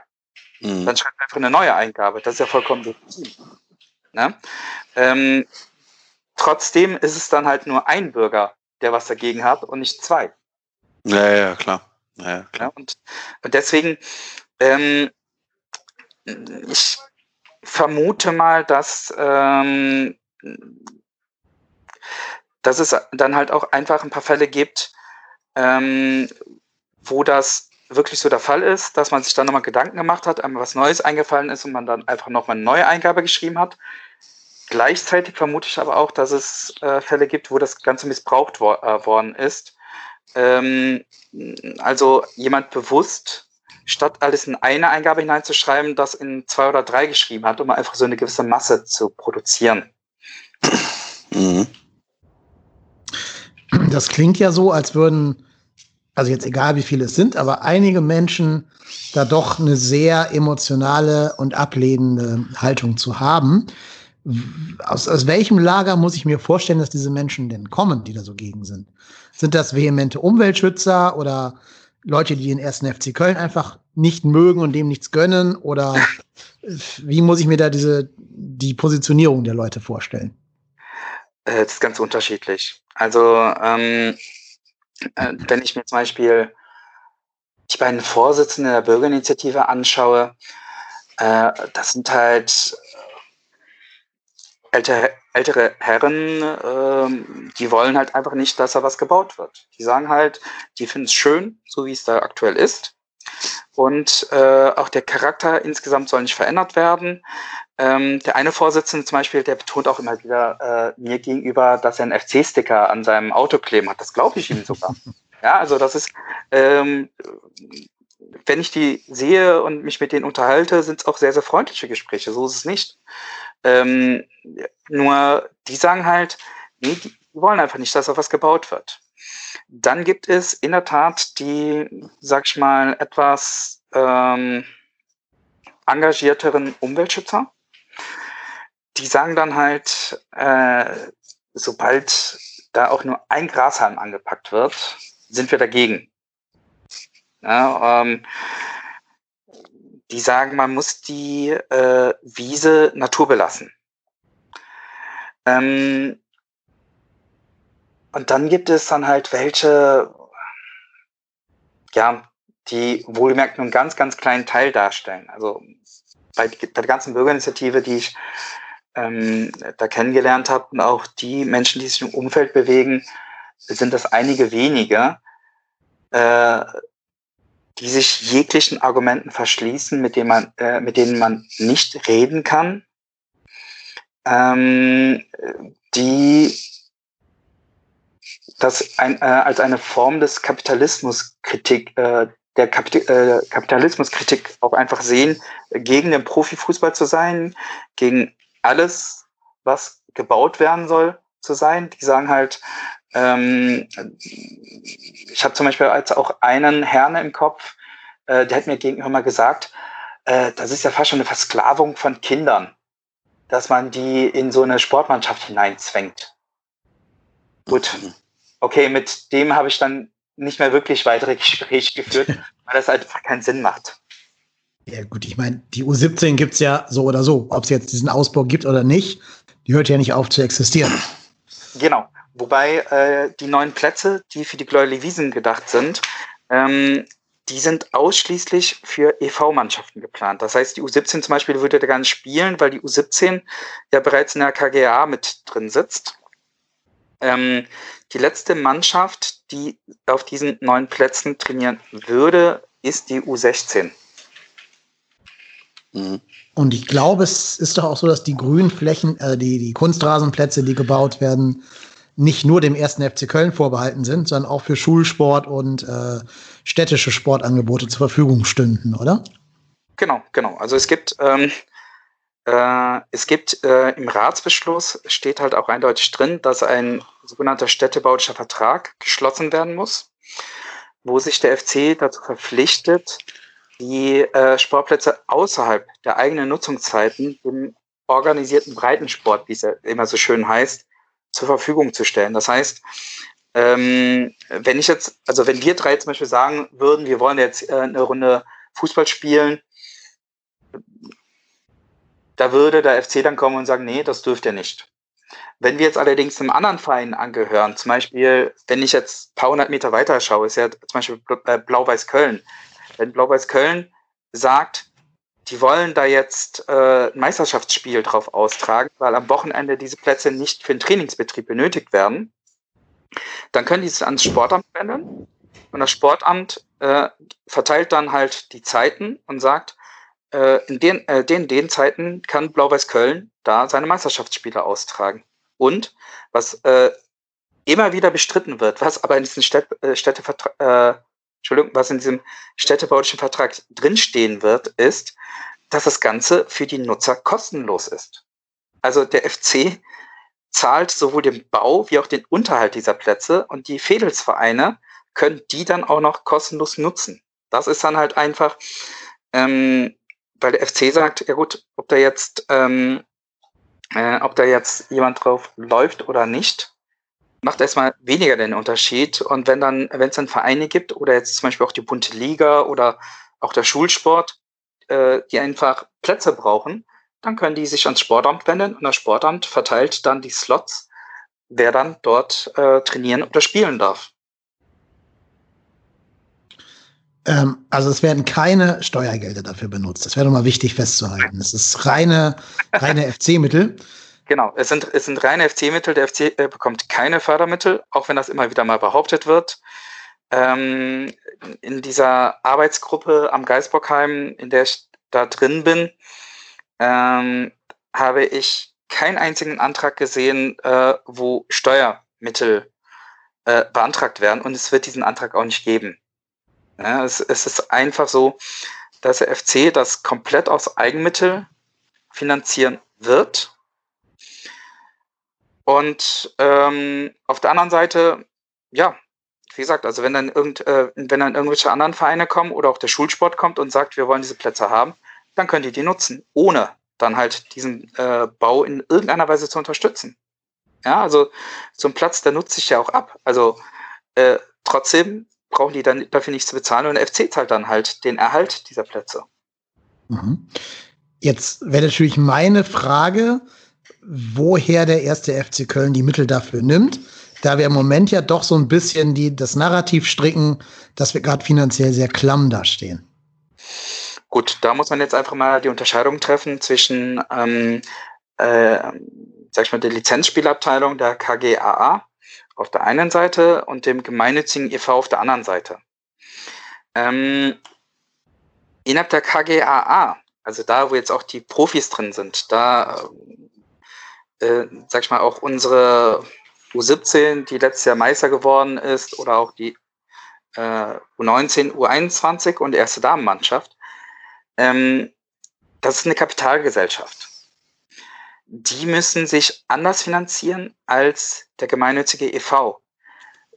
Mhm. Dann schreibt er einfach eine neue Eingabe. Das ist ja vollkommen legitim. Ne? Ähm, trotzdem ist es dann halt nur ein Bürger, der was dagegen hat und nicht zwei. Ja, ja, klar. Ja, klar. Ja, und, und deswegen, ähm, ich vermute mal, dass, ähm, dass es dann halt auch einfach ein paar Fälle gibt, ähm, wo das wirklich so der Fall ist, dass man sich dann nochmal Gedanken gemacht hat, einmal was Neues eingefallen ist und man dann einfach nochmal eine neue Eingabe geschrieben hat. Gleichzeitig vermute ich aber auch, dass es äh, Fälle gibt, wo das Ganze missbraucht wo äh, worden ist. Ähm, also jemand bewusst, statt alles in eine Eingabe hineinzuschreiben, das in zwei oder drei geschrieben hat, um einfach so eine gewisse Masse zu produzieren. Mhm. Das klingt ja so, als würden, also jetzt egal wie viele es sind, aber einige Menschen da doch eine sehr emotionale und ablehnende Haltung zu haben aus, aus welchem Lager muss ich mir vorstellen, dass diese Menschen denn kommen, die da so gegen sind? Sind das vehemente Umweltschützer oder Leute, die den ersten FC Köln einfach nicht mögen und dem nichts gönnen? Oder wie muss ich mir da diese, die Positionierung der Leute vorstellen? Äh, das ist ganz unterschiedlich. Also, ähm, äh, wenn ich mir zum Beispiel die beiden Vorsitzenden der Bürgerinitiative anschaue, äh, das sind halt ältere, ältere Herren, ähm, die wollen halt einfach nicht, dass da was gebaut wird. Die sagen halt, die finden es schön, so wie es da aktuell ist. Und äh, auch der Charakter insgesamt soll nicht verändert werden. Ähm, der eine Vorsitzende zum Beispiel, der betont auch immer wieder äh, mir gegenüber, dass er einen FC-Sticker an seinem Auto kleben hat. Das glaube ich ihm sogar. ja, also das ist, ähm, wenn ich die sehe und mich mit denen unterhalte, sind es auch sehr, sehr freundliche Gespräche. So ist es nicht. Ähm, nur die sagen halt, nee, die wollen einfach nicht, dass auf was gebaut wird. Dann gibt es in der Tat die, sag ich mal, etwas ähm, engagierteren Umweltschützer. Die sagen dann halt, äh, sobald da auch nur ein Grashalm angepackt wird, sind wir dagegen. Ja, ähm, die sagen, man muss die äh, Wiese naturbelassen. Ähm, und dann gibt es dann halt welche, ja, die wohlgemerkt nur einen ganz, ganz kleinen Teil darstellen. Also bei, bei der ganzen Bürgerinitiative, die ich ähm, da kennengelernt habe und auch die Menschen, die sich im Umfeld bewegen, sind das einige wenige, äh, die sich jeglichen Argumenten verschließen, mit denen man, äh, mit denen man nicht reden kann, ähm, die das ein, äh, als eine Form des Kapitalismuskritik, äh, der Kapit äh, Kapitalismuskritik auch einfach sehen, gegen den Profifußball zu sein, gegen alles, was gebaut werden soll, zu sein. Die sagen halt, ähm, ich habe zum Beispiel als auch einen Herrn im Kopf, äh, der hat mir gegenüber mal gesagt, äh, das ist ja fast schon eine Versklavung von Kindern, dass man die in so eine Sportmannschaft hineinzwängt. Gut, okay, mit dem habe ich dann nicht mehr wirklich weitere Gespräche geführt, weil das halt einfach keinen Sinn macht. Ja gut, ich meine, die U17 gibt es ja so oder so, ob es jetzt diesen Ausbau gibt oder nicht Die hört ja nicht auf zu existieren. Genau. Wobei äh, die neuen Plätze, die für die Gläuli Wiesen gedacht sind, ähm, die sind ausschließlich für EV-Mannschaften geplant. Das heißt, die U17 zum Beispiel würde da gar nicht spielen, weil die U17 ja bereits in der KGA mit drin sitzt. Ähm, die letzte Mannschaft, die auf diesen neuen Plätzen trainieren würde, ist die U16. Mhm. Und ich glaube, es ist doch auch so, dass die Grünflächen, äh, die, die Kunstrasenplätze, die gebaut werden, nicht nur dem ersten FC Köln vorbehalten sind, sondern auch für Schulsport und äh, städtische Sportangebote zur Verfügung stünden, oder? Genau, genau. Also es gibt, ähm, äh, es gibt äh, im Ratsbeschluss steht halt auch eindeutig drin, dass ein sogenannter städtebaulicher Vertrag geschlossen werden muss, wo sich der FC dazu verpflichtet, die äh, Sportplätze außerhalb der eigenen Nutzungszeiten dem organisierten Breitensport, wie es ja immer so schön heißt, zur Verfügung zu stellen. Das heißt, ähm, wenn ich jetzt, also wenn wir drei zum Beispiel sagen würden, wir wollen jetzt äh, eine Runde Fußball spielen, da würde der FC dann kommen und sagen, nee, das dürft ihr nicht. Wenn wir jetzt allerdings einem anderen Verein angehören, zum Beispiel, wenn ich jetzt ein paar hundert Meter weiter schaue, ist ja zum Beispiel äh, Blau-Weiß Köln. Wenn Blau-Weiß Köln sagt, die wollen da jetzt äh, ein Meisterschaftsspiel drauf austragen, weil am Wochenende diese Plätze nicht für den Trainingsbetrieb benötigt werden, dann können die es ans Sportamt wenden und das Sportamt äh, verteilt dann halt die Zeiten und sagt, äh, in den, äh, den, den Zeiten kann Blau-Weiß Köln da seine Meisterschaftsspiele austragen. Und was äh, immer wieder bestritten wird, was aber in diesem Städt, äh, Städtevertrag, äh, Entschuldigung, was in diesem städtebaulichen Vertrag drinstehen wird, ist, dass das Ganze für die Nutzer kostenlos ist. Also der FC zahlt sowohl den Bau wie auch den Unterhalt dieser Plätze und die Fädelsvereine können die dann auch noch kostenlos nutzen. Das ist dann halt einfach, ähm, weil der FC sagt, ja gut, ob da jetzt, ähm, äh, ob da jetzt jemand drauf läuft oder nicht, macht erstmal weniger den Unterschied. Und wenn dann, wenn es dann Vereine gibt oder jetzt zum Beispiel auch die bunte Liga oder auch der Schulsport, äh, die einfach Plätze brauchen, dann können die sich ans Sportamt wenden und das Sportamt verteilt dann die Slots, wer dann dort äh, trainieren oder spielen darf. Ähm, also es werden keine Steuergelder dafür benutzt. Das wäre doch mal wichtig festzuhalten. Es ist reine, reine FC-Mittel. Genau, es sind, es sind reine FC-Mittel. Der FC äh, bekommt keine Fördermittel, auch wenn das immer wieder mal behauptet wird. Ähm, in dieser Arbeitsgruppe am Geisbockheim, in der ich da drin bin, ähm, habe ich keinen einzigen Antrag gesehen, äh, wo Steuermittel äh, beantragt werden und es wird diesen Antrag auch nicht geben. Ja, es, es ist einfach so, dass der FC das komplett aus Eigenmittel finanzieren wird und ähm, auf der anderen Seite, ja, wie gesagt, also wenn dann irgend, äh, wenn dann irgendwelche anderen Vereine kommen oder auch der Schulsport kommt und sagt, wir wollen diese Plätze haben, dann können die die nutzen, ohne dann halt diesen äh, Bau in irgendeiner Weise zu unterstützen. Ja, also so ein Platz, der nutzt sich ja auch ab. Also äh, trotzdem brauchen die dann dafür nichts zu bezahlen und der FC zahlt dann halt den Erhalt dieser Plätze. Mhm. Jetzt wäre natürlich meine Frage, woher der erste FC Köln die Mittel dafür nimmt, da wir im Moment ja doch so ein bisschen die, das Narrativ stricken, dass wir gerade finanziell sehr klamm dastehen. Gut, da muss man jetzt einfach mal die Unterscheidung treffen zwischen, ähm, äh, sag ich mal, der Lizenzspielabteilung der KGAA auf der einen Seite und dem gemeinnützigen e.V. auf der anderen Seite. Ähm, innerhalb der KGAA, also da, wo jetzt auch die Profis drin sind, da äh, sag ich mal, auch unsere U17, die letztes Jahr Meister geworden ist, oder auch die äh, U19, U21 und die erste Damenmannschaft, ähm, das ist eine Kapitalgesellschaft. Die müssen sich anders finanzieren als der gemeinnützige e.V.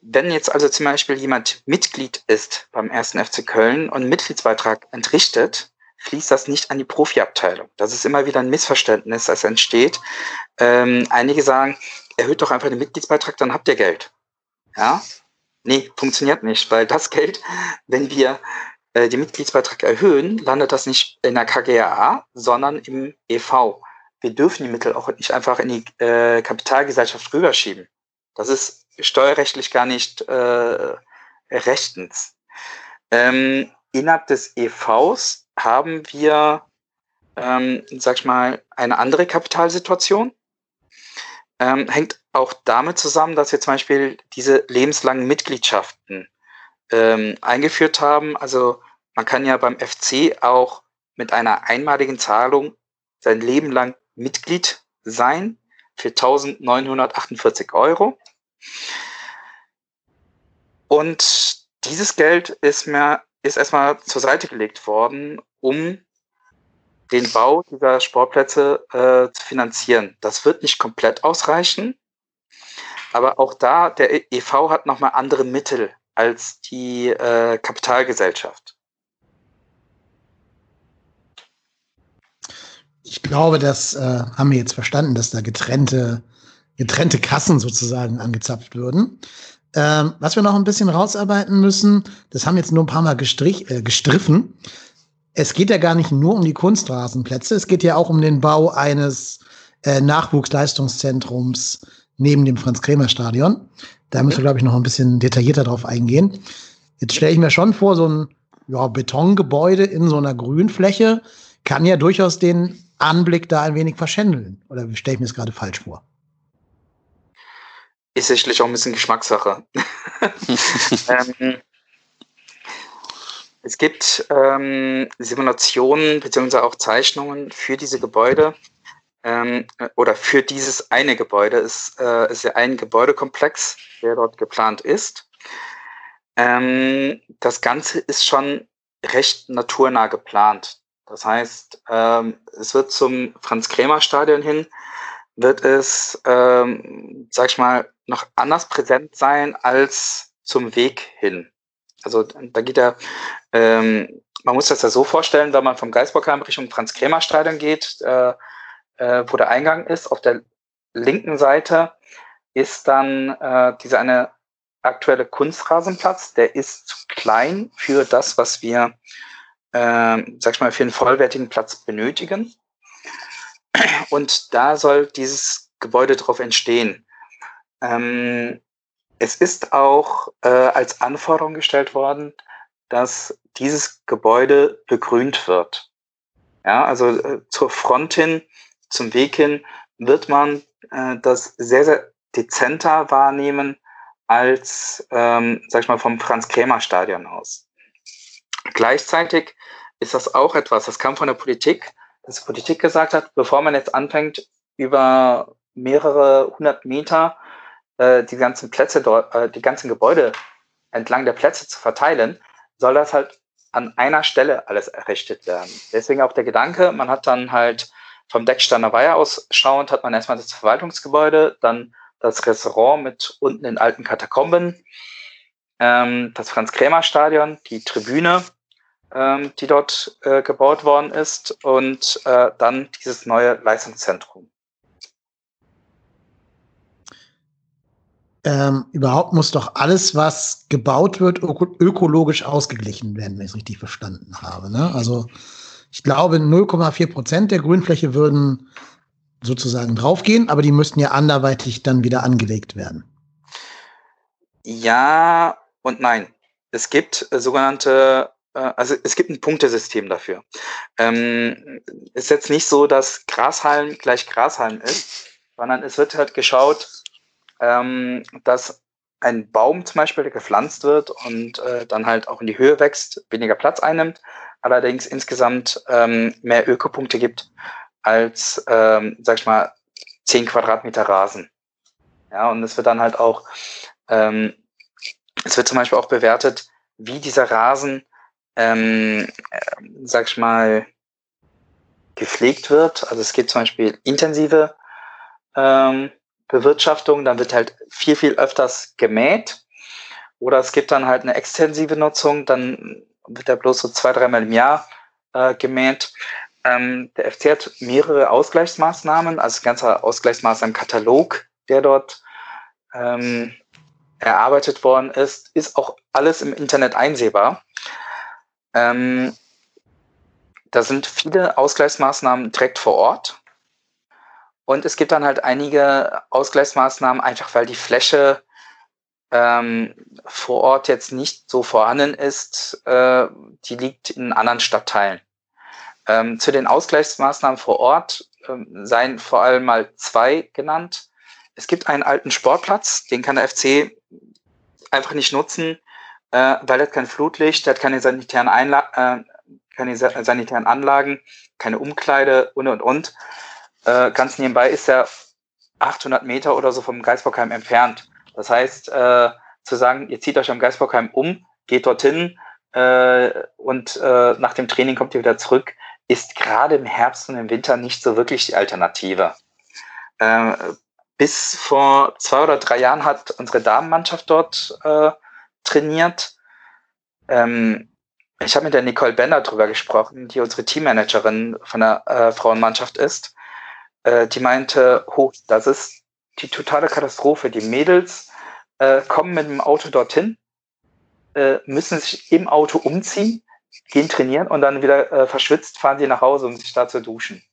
Wenn jetzt also zum Beispiel jemand Mitglied ist beim ersten FC Köln und Mitgliedsbeitrag entrichtet, fließt das nicht an die Profiabteilung. Das ist immer wieder ein Missverständnis, das entsteht. Ähm, einige sagen, erhöht doch einfach den Mitgliedsbeitrag, dann habt ihr Geld. Ja? Nee, funktioniert nicht, weil das Geld, wenn wir äh, den Mitgliedsbeitrag erhöhen, landet das nicht in der KGAA, sondern im EV. wir dürfen die Mittel auch nicht einfach in die äh, Kapitalgesellschaft rüberschieben. Das ist steuerrechtlich gar nicht äh, rechtens. Ähm, innerhalb des EVs haben wir, ähm, sag ich mal, eine andere Kapitalsituation. Ähm, hängt auch damit zusammen, dass wir zum Beispiel diese lebenslangen Mitgliedschaften ähm, eingeführt haben. Also man kann ja beim FC auch mit einer einmaligen Zahlung sein Leben lang Mitglied sein für 1948 Euro. Und dieses Geld ist mir ist erstmal zur Seite gelegt worden, um den Bau dieser Sportplätze äh, zu finanzieren. Das wird nicht komplett ausreichen, aber auch da, der EV hat nochmal andere Mittel als die äh, Kapitalgesellschaft. Ich glaube, das äh, haben wir jetzt verstanden, dass da getrennte, getrennte Kassen sozusagen angezapft würden. Ähm, was wir noch ein bisschen rausarbeiten müssen, das haben jetzt nur ein paar Mal gestrich, äh, gestriffen. Es geht ja gar nicht nur um die Kunstrasenplätze, es geht ja auch um den Bau eines äh, Nachwuchsleistungszentrums neben dem Franz-Kremer-Stadion. Da müssen wir, glaube ich, noch ein bisschen detaillierter drauf eingehen. Jetzt stelle ich mir schon vor, so ein ja, Betongebäude in so einer Grünfläche kann ja durchaus den Anblick da ein wenig verschändeln. Oder stelle ich mir das gerade falsch vor? Ist sicherlich auch ein bisschen Geschmackssache. ähm, es gibt ähm, Simulationen beziehungsweise auch Zeichnungen für diese Gebäude ähm, oder für dieses eine Gebäude. Es äh, ist ja ein Gebäudekomplex, der dort geplant ist. Ähm, das Ganze ist schon recht naturnah geplant. Das heißt, ähm, es wird zum Franz-Kremer-Stadion hin, wird es, ähm, sag ich mal, noch anders präsent sein als zum Weg hin. Also da geht er, ähm, man muss das ja so vorstellen, wenn man vom Geisbockheim Richtung Franz-Kremer-Stadion geht, äh, äh, wo der Eingang ist, auf der linken Seite ist dann äh, dieser eine aktuelle Kunstrasenplatz, der ist zu klein für das, was wir, äh, sag ich mal, für einen vollwertigen Platz benötigen. Und da soll dieses Gebäude drauf entstehen. Ähm, es ist auch äh, als Anforderung gestellt worden, dass dieses Gebäude begrünt wird. Ja, also äh, zur Front hin, zum Weg hin wird man äh, das sehr, sehr dezenter wahrnehmen als, ähm, sag ich mal, vom Franz-Krämer-Stadion aus. Gleichzeitig ist das auch etwas, das kam von der Politik, dass die Politik gesagt hat, bevor man jetzt anfängt, über mehrere hundert Meter äh, die ganzen Plätze dort, äh, die ganzen Gebäude entlang der Plätze zu verteilen, soll das halt an einer Stelle alles errichtet werden. Deswegen auch der Gedanke, man hat dann halt vom Decksteiner Weiher aus schauend, hat man erstmal das Verwaltungsgebäude, dann das Restaurant mit unten in alten Katakomben, ähm, das Franz-Krämer-Stadion, die Tribüne, ähm, die dort äh, gebaut worden ist und äh, dann dieses neue Leistungszentrum. Ähm, überhaupt muss doch alles, was gebaut wird, öko ökologisch ausgeglichen werden, wenn ich es richtig verstanden habe. Ne? Also ich glaube, 0,4 Prozent der Grünfläche würden sozusagen draufgehen, aber die müssten ja anderweitig dann wieder angelegt werden. Ja und nein. Es gibt äh, sogenannte, äh, also es gibt ein Punktesystem dafür. Ähm, ist jetzt nicht so, dass Grashalm gleich Grashalm ist, sondern es wird halt geschaut, ähm, dass ein Baum zum Beispiel, der gepflanzt wird und äh, dann halt auch in die Höhe wächst, weniger Platz einnimmt, allerdings insgesamt ähm, mehr Ökopunkte gibt als, ähm, sag ich mal, 10 Quadratmeter Rasen. Ja, und es wird dann halt auch, ähm, es wird zum Beispiel auch bewertet, wie dieser Rasen, ähm, äh, sag ich mal, gepflegt wird. Also es gibt zum Beispiel intensive ähm, Bewirtschaftung, dann wird halt viel, viel öfters gemäht. Oder es gibt dann halt eine extensive Nutzung, dann wird er bloß so zwei, dreimal im Jahr äh, gemäht. Ähm, der FC hat mehrere Ausgleichsmaßnahmen, also ganzer Ausgleichsmaßnahmen-Katalog, der dort ähm, erarbeitet worden ist, ist auch alles im Internet einsehbar. Ähm, da sind viele Ausgleichsmaßnahmen direkt vor Ort. Und es gibt dann halt einige Ausgleichsmaßnahmen, einfach weil die Fläche ähm, vor Ort jetzt nicht so vorhanden ist. Äh, die liegt in anderen Stadtteilen. Ähm, zu den Ausgleichsmaßnahmen vor Ort ähm, seien vor allem mal zwei genannt. Es gibt einen alten Sportplatz, den kann der FC einfach nicht nutzen, äh, weil er hat kein Flutlicht, der hat keine sanitären, Einla äh, keine sanitären Anlagen, keine Umkleide und und und. Äh, ganz nebenbei ist er 800 Meter oder so vom Geisbockheim entfernt. Das heißt, äh, zu sagen, ihr zieht euch am Geisbockheim um, geht dorthin äh, und äh, nach dem Training kommt ihr wieder zurück, ist gerade im Herbst und im Winter nicht so wirklich die Alternative. Äh, bis vor zwei oder drei Jahren hat unsere Damenmannschaft dort äh, trainiert. Ähm, ich habe mit der Nicole Bender drüber gesprochen, die unsere Teammanagerin von der äh, Frauenmannschaft ist. Äh, die meinte, hoch, das ist die totale Katastrophe. Die Mädels äh, kommen mit dem Auto dorthin, äh, müssen sich im Auto umziehen, gehen trainieren und dann wieder äh, verschwitzt fahren sie nach Hause, um sich da zu duschen.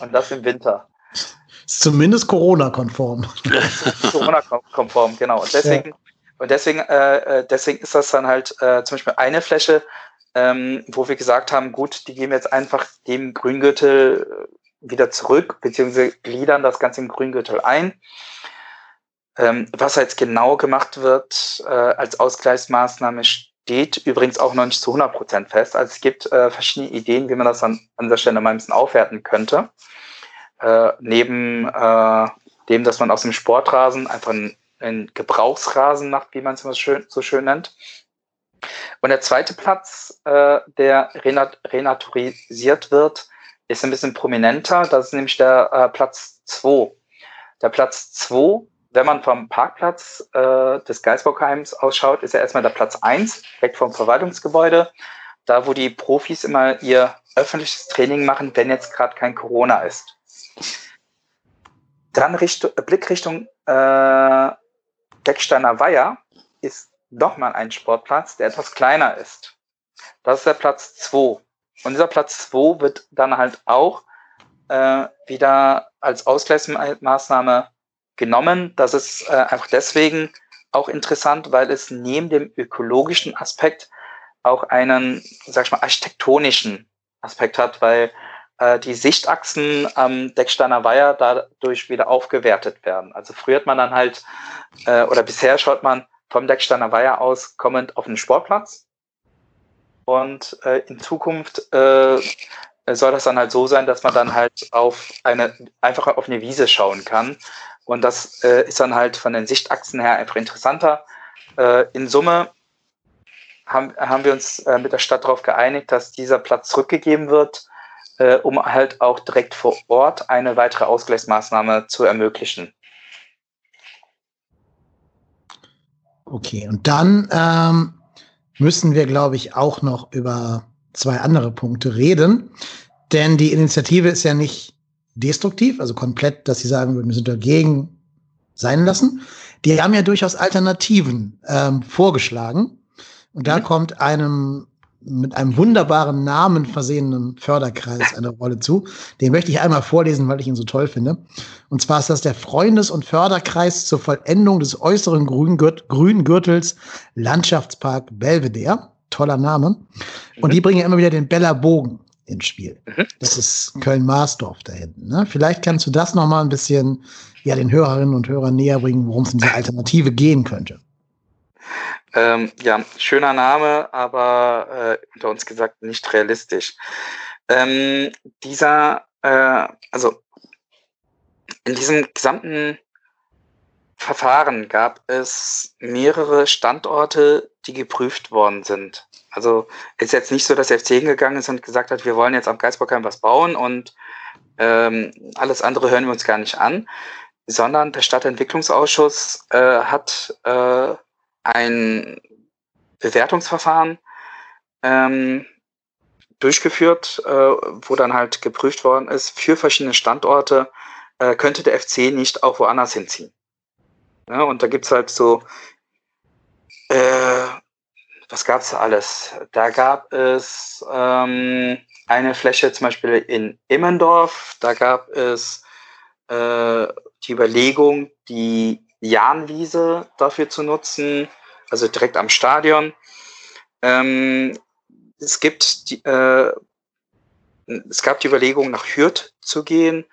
Und das im Winter. Ist zumindest Corona-konform. Corona-konform, genau. Und deswegen, ja. und deswegen, äh, äh, deswegen ist das dann halt zum Beispiel eine Fläche, ähm, wo wir gesagt haben, gut, die geben jetzt einfach dem Grüngürtel wieder zurück, beziehungsweise gliedern das Ganze im Grüngürtel ein. Ähm, was jetzt genau gemacht wird äh, als Ausgleichsmaßnahme steht übrigens auch noch nicht zu 100 Prozent fest. Also es gibt äh, verschiedene Ideen, wie man das an, an der Stelle mal ein bisschen aufwerten könnte. Äh, neben äh, dem, dass man aus dem Sportrasen einfach einen, Gebrauchsrasen macht, wie man es so schön, so schön nennt. Und der zweite Platz, äh, der renat renaturisiert wird, ist ein bisschen prominenter. Das ist nämlich der äh, Platz 2. Der Platz 2, wenn man vom Parkplatz äh, des Geisbockheims ausschaut, ist ja erstmal der Platz 1, weg vom Verwaltungsgebäude. Da, wo die Profis immer ihr öffentliches Training machen, wenn jetzt gerade kein Corona ist. Dann Richtung, Blickrichtung äh, Decksteiner Weiher ist nochmal ein Sportplatz, der etwas kleiner ist. Das ist der Platz 2. Und dieser Platz 2 wird dann halt auch äh, wieder als Ausgleichsmaßnahme genommen. Das ist äh, einfach deswegen auch interessant, weil es neben dem ökologischen Aspekt auch einen, sag ich mal, architektonischen Aspekt hat, weil äh, die Sichtachsen am Decksteiner Weiher dadurch wieder aufgewertet werden. Also früher hat man dann halt, äh, oder bisher schaut man vom Decksteiner Weiher aus kommend auf den Sportplatz und äh, in Zukunft äh, soll das dann halt so sein, dass man dann halt auf eine, einfach auf eine Wiese schauen kann. Und das äh, ist dann halt von den Sichtachsen her einfach interessanter. Äh, in Summe haben, haben wir uns äh, mit der Stadt darauf geeinigt, dass dieser Platz zurückgegeben wird, äh, um halt auch direkt vor Ort eine weitere Ausgleichsmaßnahme zu ermöglichen. Okay, und dann ähm, müssen wir, glaube ich, auch noch über zwei andere Punkte reden. Denn die Initiative ist ja nicht destruktiv, also komplett, dass sie sagen würden, wir sind dagegen sein lassen. Die haben ja durchaus Alternativen ähm, vorgeschlagen. Und da mhm. kommt einem mit einem wunderbaren Namen versehenen Förderkreis eine Rolle zu. Den möchte ich einmal vorlesen, weil ich ihn so toll finde. Und zwar ist das der Freundes- und Förderkreis zur Vollendung des äußeren Grüngürtels Landschaftspark Belvedere. Toller Name. Und die bringen ja immer wieder den Bella Bogen ins Spiel. Mhm. Das ist Köln-Marsdorf da hinten. Ne? Vielleicht kannst du das noch mal ein bisschen ja, den Hörerinnen und Hörern näher bringen, worum es in dieser Alternative gehen könnte. Ähm, ja, schöner Name, aber äh, unter uns gesagt nicht realistisch. Ähm, dieser, äh, also in diesem gesamten Verfahren gab es mehrere Standorte, die geprüft worden sind. Also ist jetzt nicht so, dass FC hingegangen ist und gesagt hat, wir wollen jetzt am Geisbockheim was bauen und ähm, alles andere hören wir uns gar nicht an, sondern der Stadtentwicklungsausschuss äh, hat äh, ein Bewertungsverfahren ähm, durchgeführt, äh, wo dann halt geprüft worden ist, für verschiedene Standorte äh, könnte der FC nicht auch woanders hinziehen. Ja, und da gibt es halt so, äh, was gab es alles? Da gab es ähm, eine Fläche zum Beispiel in Immendorf, da gab es äh, die Überlegung, die Jahnwiese dafür zu nutzen, also direkt am Stadion. Ähm, es gibt die, äh, es gab die Überlegung, nach Hürth zu gehen.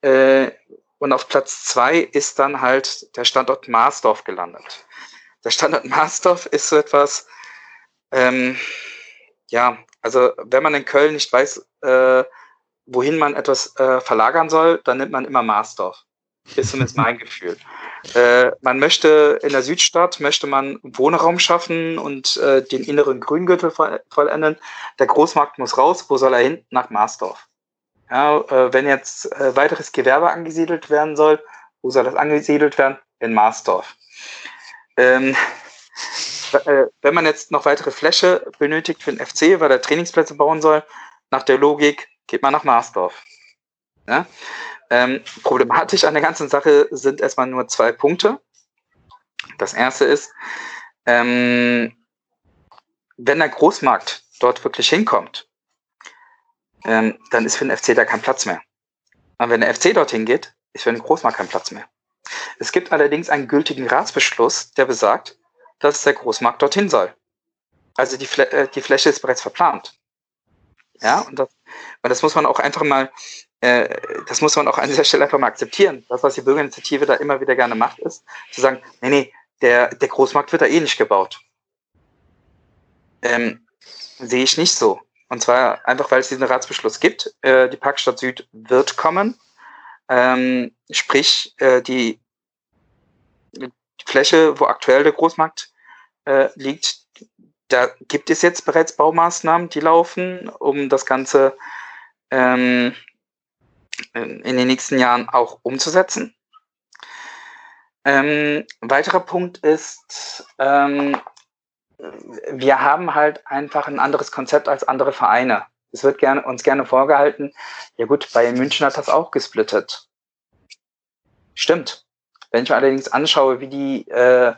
Äh, und auf Platz zwei ist dann halt der Standort Marsdorf gelandet. Der Standort Marsdorf ist so etwas, ähm, ja, also wenn man in Köln nicht weiß, äh, wohin man etwas äh, verlagern soll, dann nimmt man immer Marsdorf. Ist zumindest mein Gefühl. Äh, man möchte in der Südstadt möchte man Wohnraum schaffen und äh, den inneren Grüngürtel vollenden. Der Großmarkt muss raus. Wo soll er hin? Nach Marsdorf. Ja, äh, wenn jetzt äh, weiteres Gewerbe angesiedelt werden soll, wo soll das angesiedelt werden? In Marsdorf. Ähm, äh, wenn man jetzt noch weitere Fläche benötigt für den FC, weil er Trainingsplätze bauen soll, nach der Logik geht man nach Marsdorf. Ja? Ähm, problematisch an der ganzen Sache sind erstmal nur zwei Punkte. Das erste ist, ähm, wenn der Großmarkt dort wirklich hinkommt, ähm, dann ist für den FC da kein Platz mehr. Und wenn der FC dorthin geht, ist für den Großmarkt kein Platz mehr. Es gibt allerdings einen gültigen Ratsbeschluss, der besagt, dass der Großmarkt dorthin soll. Also die, Flä äh, die Fläche ist bereits verplant. Ja, und das, und das muss man auch einfach mal äh, das muss man auch an dieser Stelle einfach mal akzeptieren. Das, was die Bürgerinitiative da immer wieder gerne macht, ist zu sagen, nee, nee, der, der Großmarkt wird da eh nicht gebaut. Ähm, sehe ich nicht so. Und zwar einfach, weil es diesen Ratsbeschluss gibt. Äh, die Parkstadt Süd wird kommen. Ähm, sprich, äh, die, die, Fläche, wo aktuell der Großmarkt äh, liegt, da gibt es jetzt bereits Baumaßnahmen, die laufen, um das Ganze ähm, in den nächsten Jahren auch umzusetzen. Ähm, weiterer Punkt ist, ähm, wir haben halt einfach ein anderes Konzept als andere Vereine. Es wird gerne, uns gerne vorgehalten, ja gut, Bayern München hat das auch gesplittet. Stimmt. Wenn ich mir allerdings anschaue, wie die äh,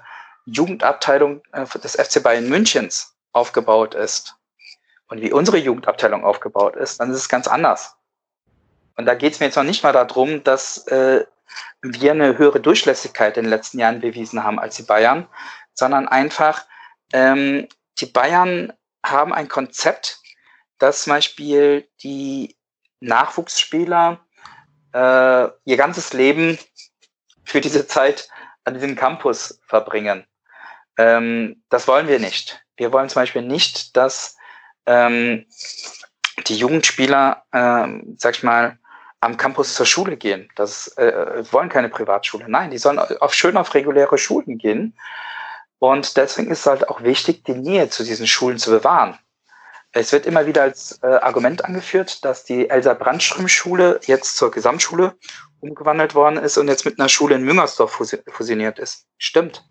Jugendabteilung äh, des FC Bayern Münchens aufgebaut ist und wie unsere Jugendabteilung aufgebaut ist, dann ist es ganz anders. Und da geht es mir jetzt noch nicht mal darum, dass äh, wir eine höhere Durchlässigkeit in den letzten Jahren bewiesen haben als die Bayern, sondern einfach, ähm, die Bayern haben ein Konzept, dass zum Beispiel die Nachwuchsspieler äh, ihr ganzes Leben für diese Zeit an diesem Campus verbringen. Ähm, das wollen wir nicht. Wir wollen zum Beispiel nicht, dass ähm, die Jugendspieler, ähm, sag ich mal, am Campus zur Schule gehen. Das äh, wollen keine Privatschule. Nein, die sollen auf schön auf reguläre Schulen gehen. Und deswegen ist es halt auch wichtig, die Nähe zu diesen Schulen zu bewahren. Es wird immer wieder als äh, Argument angeführt, dass die Elsa Brandström Schule jetzt zur Gesamtschule umgewandelt worden ist und jetzt mit einer Schule in Müngersdorf fusioniert ist. Stimmt.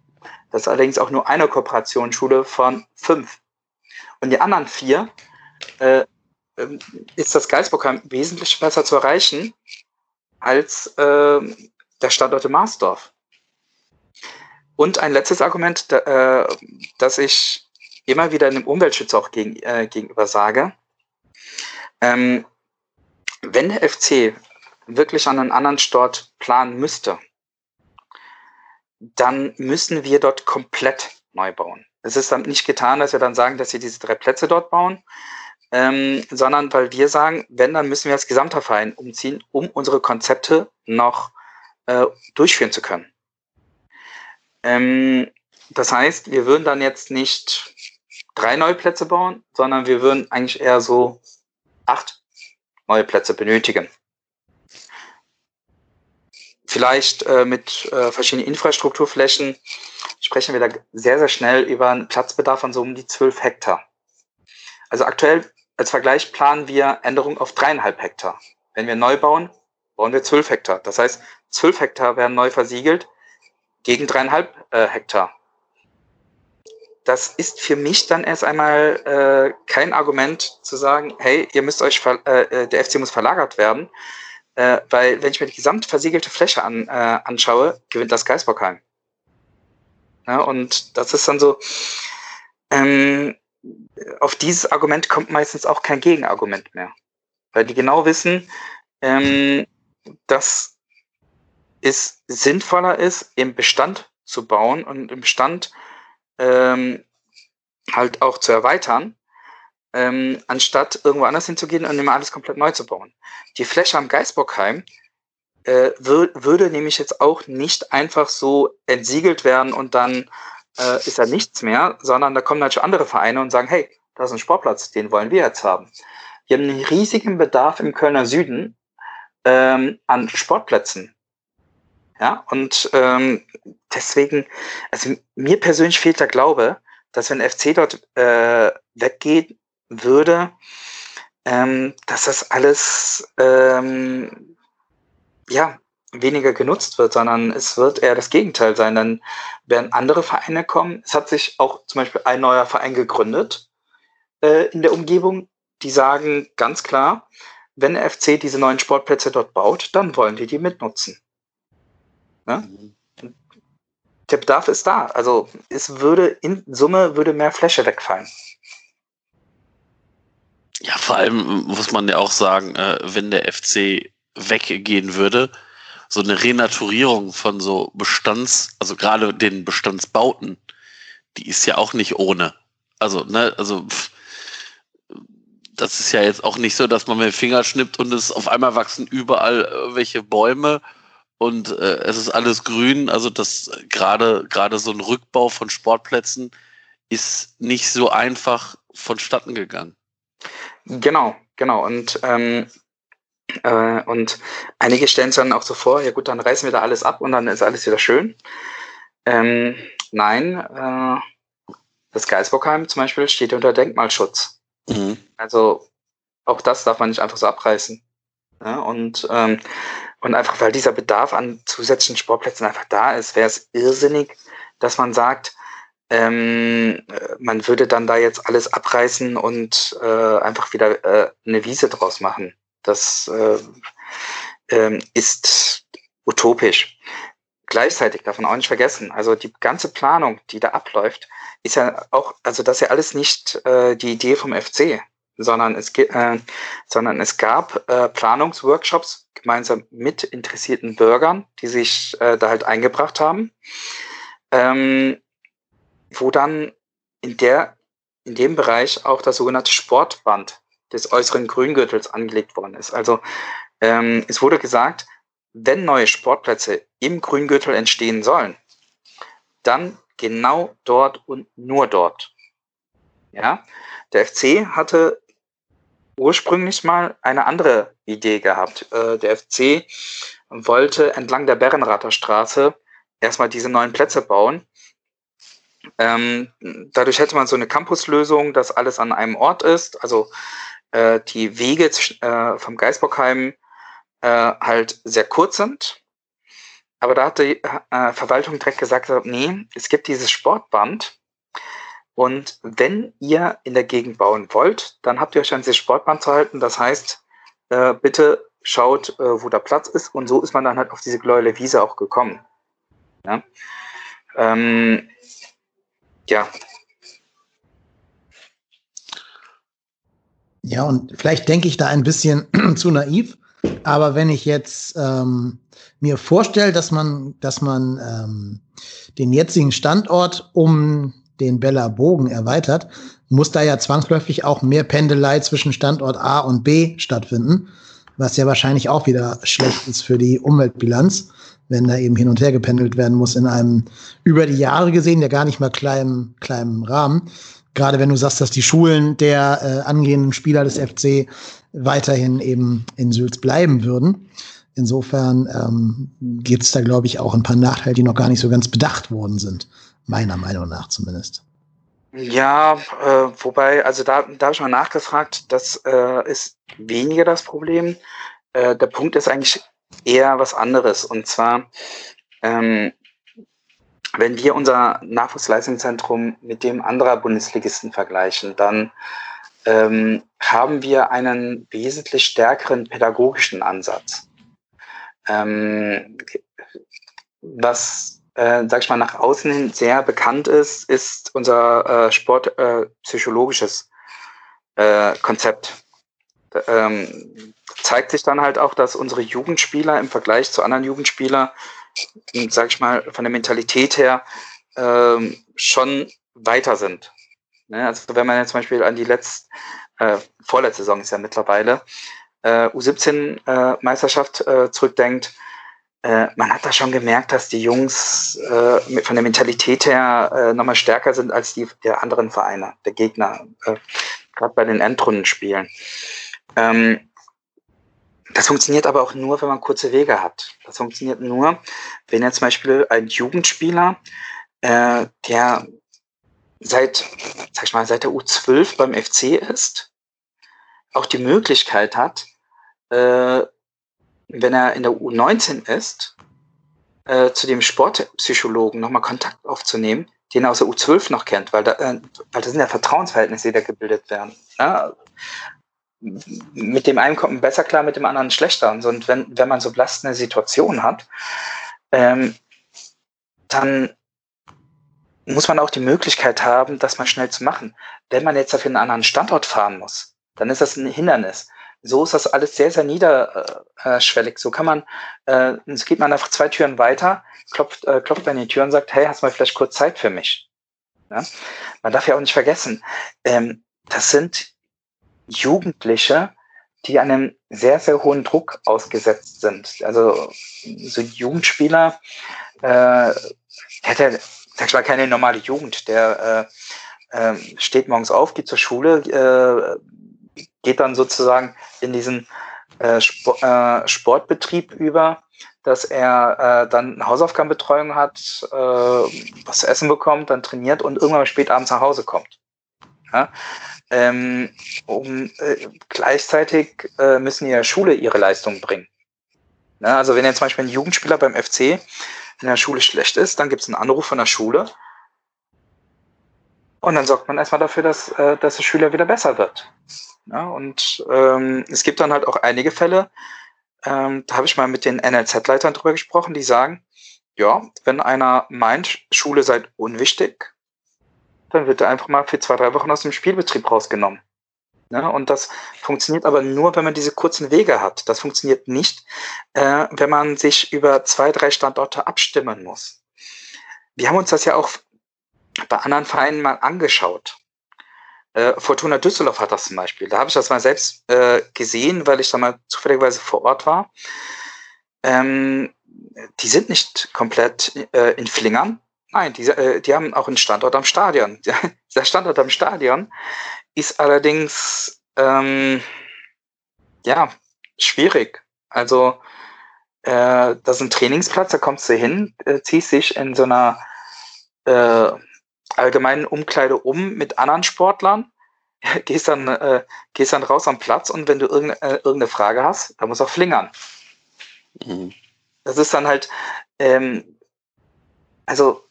Das ist allerdings auch nur eine Kooperationsschule von fünf. Und die anderen vier äh, ähm, ist das Geisbockheim wesentlich besser zu erreichen als äh, der Standort in Marsdorf. Und ein letztes Argument, da, äh, das ich immer wieder einem Umweltschützer auch gegen, äh, gegenüber sage. Ähm, wenn der FC wirklich an einen anderen Stort planen müsste, dann müssen wir dort komplett neu bauen. Es ist dann nicht getan, dass wir dann sagen, dass wir diese drei Plätze dort bauen, ähm, sondern weil wir sagen, wenn, dann müssen wir als gesamter Verein umziehen, um unsere Konzepte noch äh, durchführen zu können. Ähm, das heißt, wir würden dann jetzt nicht drei neue Plätze bauen, sondern wir würden eigentlich eher so acht neue Plätze benötigen. Vielleicht äh, mit äh, verschiedenen Infrastrukturflächen sprechen wir da sehr, sehr schnell über einen Platzbedarf von so um die zwölf Hektar. Also aktuell als Vergleich planen wir Änderungen auf dreieinhalb Hektar. Wenn wir neu bauen, bauen wir zwölf Hektar. Das heißt, zwölf Hektar werden neu versiegelt gegen dreieinhalb äh, Hektar. Das ist für mich dann erst einmal äh, kein Argument zu sagen, hey, ihr müsst euch, äh, äh, der FC muss verlagert werden, äh, weil wenn ich mir die gesamt versiegelte Fläche an, äh, anschaue, gewinnt das Geisbockheim. Ja, und das ist dann so, ähm, auf dieses Argument kommt meistens auch kein Gegenargument mehr. Weil die genau wissen, ähm, dass es sinnvoller ist, im Bestand zu bauen und im Bestand ähm, halt auch zu erweitern, ähm, anstatt irgendwo anders hinzugehen und immer alles komplett neu zu bauen. Die Fläche am Geisbockheim äh, wür würde nämlich jetzt auch nicht einfach so entsiegelt werden und dann äh, ist da nichts mehr, sondern da kommen halt schon andere Vereine und sagen, hey, da ist ein Sportplatz, den wollen wir jetzt haben. Wir haben einen riesigen Bedarf im Kölner Süden ähm, an Sportplätzen. Ja, und ähm, deswegen, also mir persönlich fehlt der Glaube, dass wenn FC dort äh, weggeht würde, ähm, dass das alles ähm, ja weniger genutzt wird, sondern es wird eher das Gegenteil sein. Dann werden andere Vereine kommen. Es hat sich auch zum Beispiel ein neuer Verein gegründet äh, in der Umgebung, die sagen ganz klar, wenn der FC diese neuen Sportplätze dort baut, dann wollen die die mitnutzen. Ja? Der Bedarf ist da. Also es würde in Summe würde mehr Fläche wegfallen. Ja, vor allem muss man ja auch sagen, äh, wenn der FC weggehen würde, so eine Renaturierung von so Bestands, also gerade den Bestandsbauten, die ist ja auch nicht ohne. Also, ne, also pff, das ist ja jetzt auch nicht so, dass man mit dem Finger schnippt und es auf einmal wachsen überall welche Bäume und äh, es ist alles grün. Also das gerade gerade so ein Rückbau von Sportplätzen ist nicht so einfach vonstatten gegangen. Genau, genau. Und ähm, äh, und einige stellen es dann auch so vor, ja gut, dann reißen wir da alles ab und dann ist alles wieder schön. Ähm, nein, äh, das Geisbockheim zum Beispiel steht unter Denkmalschutz. Mhm. Also auch das darf man nicht einfach so abreißen. Ja, und, ähm, und einfach, weil dieser Bedarf an zusätzlichen Sportplätzen einfach da ist, wäre es irrsinnig, dass man sagt, ähm, man würde dann da jetzt alles abreißen und äh, einfach wieder äh, eine Wiese draus machen. Das äh, äh, ist utopisch. Gleichzeitig darf man auch nicht vergessen, also die ganze Planung, die da abläuft, ist ja auch, also das ist ja alles nicht äh, die Idee vom FC, sondern es, äh, sondern es gab äh, Planungsworkshops gemeinsam mit interessierten Bürgern, die sich äh, da halt eingebracht haben, ähm, wo dann in der in dem Bereich auch das sogenannte Sportband des äußeren Grüngürtels angelegt worden ist. Also ähm, es wurde gesagt, wenn neue Sportplätze im Grüngürtel entstehen sollen, dann genau dort und nur dort. Ja, der FC hatte ursprünglich mal eine andere Idee gehabt. Äh, der FC wollte entlang der Berrenrather Straße erstmal diese neuen Plätze bauen. Ähm, dadurch hätte man so eine Campuslösung, dass alles an einem Ort ist. Also äh, die Wege äh, vom Geisbockheim äh, halt sehr kurz sind. Aber da hat die äh, Verwaltung direkt gesagt, nee, es gibt dieses Sportband. Und wenn ihr in der Gegend bauen wollt, dann habt ihr euch an dieses Sportband zu halten. Das heißt, äh, bitte schaut, äh, wo der Platz ist. Und so ist man dann halt auf diese Gläule Wiese auch gekommen. Ja. Ähm, ja, Ja, und vielleicht denke ich da ein bisschen zu naiv, aber wenn ich jetzt ähm, mir vorstelle, dass man, dass man ähm, den jetzigen Standort um den Bella Bogen erweitert, muss da ja zwangsläufig auch mehr Pendelei zwischen Standort A und B stattfinden, was ja wahrscheinlich auch wieder schlecht ist für die Umweltbilanz, wenn da eben hin und her gependelt werden muss in einem über die Jahre gesehen ja gar nicht mal kleinen, kleinen Rahmen. Gerade wenn du sagst, dass die Schulen der äh, angehenden Spieler des FC weiterhin eben in Sülz bleiben würden. Insofern ähm, gibt es da, glaube ich, auch ein paar Nachteile, die noch gar nicht so ganz bedacht worden sind. Meiner Meinung nach zumindest. Ja, äh, wobei, also da, da habe ich mal nachgefragt, das äh, ist weniger das Problem. Äh, der Punkt ist eigentlich eher was anderes. Und zwar, ähm, wenn wir unser Nachwuchsleistungszentrum mit dem anderer Bundesligisten vergleichen, dann ähm, haben wir einen wesentlich stärkeren pädagogischen Ansatz. Ähm, was, äh, sag ich mal, nach außen hin sehr bekannt ist, ist unser äh, sportpsychologisches äh, äh, Konzept. Ähm, zeigt sich dann halt auch, dass unsere Jugendspieler im Vergleich zu anderen Jugendspielern, sag ich mal, von der Mentalität her ähm, schon weiter sind. Ne? Also wenn man jetzt zum Beispiel an die letzte, äh, vorletzte Saison ist ja mittlerweile, äh, U17-Meisterschaft äh, äh, zurückdenkt, äh, man hat da schon gemerkt, dass die Jungs äh, von der Mentalität her nochmal stärker sind als die der anderen Vereine, der Gegner, gerade bei den Endrundenspielen. Ähm, das funktioniert aber auch nur, wenn man kurze Wege hat. Das funktioniert nur, wenn jetzt zum Beispiel ein Jugendspieler, äh, der seit, sag ich mal, seit der U12 beim FC ist, auch die Möglichkeit hat, äh, wenn er in der U19 ist, äh, zu dem Sportpsychologen nochmal Kontakt aufzunehmen, den er aus der U12 noch kennt, weil da, äh, weil das sind ja Vertrauensverhältnisse, die da gebildet werden. Ja? Mit dem einen kommt man besser klar, mit dem anderen schlechter. Und, wenn, wenn man so belastende Situationen hat, ähm, dann muss man auch die Möglichkeit haben, das mal schnell zu machen. Wenn man jetzt dafür einen anderen Standort fahren muss, dann ist das ein Hindernis so ist das alles sehr, sehr niederschwellig. So kann man, äh, so geht man einfach zwei Türen weiter, klopft, äh, klopft an die Tür und sagt, hey, hast du mal vielleicht kurz Zeit für mich? Ja? Man darf ja auch nicht vergessen, ähm, das sind Jugendliche, die einem sehr, sehr hohen Druck ausgesetzt sind. Also so Jugendspieler, äh, hat ja, sag ich mal, keine normale Jugend. Der äh, äh, steht morgens auf, geht zur Schule, äh, geht dann sozusagen in diesen äh, Sport, äh, Sportbetrieb über, dass er äh, dann Hausaufgabenbetreuung hat, äh, was zu essen bekommt, dann trainiert und irgendwann spät abends nach Hause kommt. Ja? Ähm, um, äh, gleichzeitig äh, müssen der Schule ihre Leistung bringen. Ja, also wenn jetzt zum Beispiel ein Jugendspieler beim FC in der Schule schlecht ist, dann gibt es einen Anruf von der Schule und dann sorgt man erstmal dafür, dass, äh, dass der Schüler wieder besser wird. Ja, und ähm, es gibt dann halt auch einige Fälle, ähm, da habe ich mal mit den NLZ-Leitern drüber gesprochen, die sagen, ja, wenn einer meint, Schule sei unwichtig, dann wird er einfach mal für zwei, drei Wochen aus dem Spielbetrieb rausgenommen. Ja, und das funktioniert aber nur, wenn man diese kurzen Wege hat. Das funktioniert nicht, äh, wenn man sich über zwei, drei Standorte abstimmen muss. Wir haben uns das ja auch bei anderen Vereinen mal angeschaut. Äh, Fortuna Düsseldorf hat das zum Beispiel. Da habe ich das mal selbst äh, gesehen, weil ich da mal zufälligerweise vor Ort war. Ähm, die sind nicht komplett äh, in Flingern. Nein, die, äh, die haben auch einen Standort am Stadion. Der Standort am Stadion ist allerdings ähm, ja schwierig. Also äh, das ist ein Trainingsplatz, da kommst du hin, äh, ziehst dich in so einer äh, allgemeinen Umkleide um mit anderen Sportlern, gehst dann, äh, gehst dann raus am Platz und wenn du irgende, äh, irgendeine Frage hast, da muss auch flingern. Mhm. Das ist dann halt, ähm, also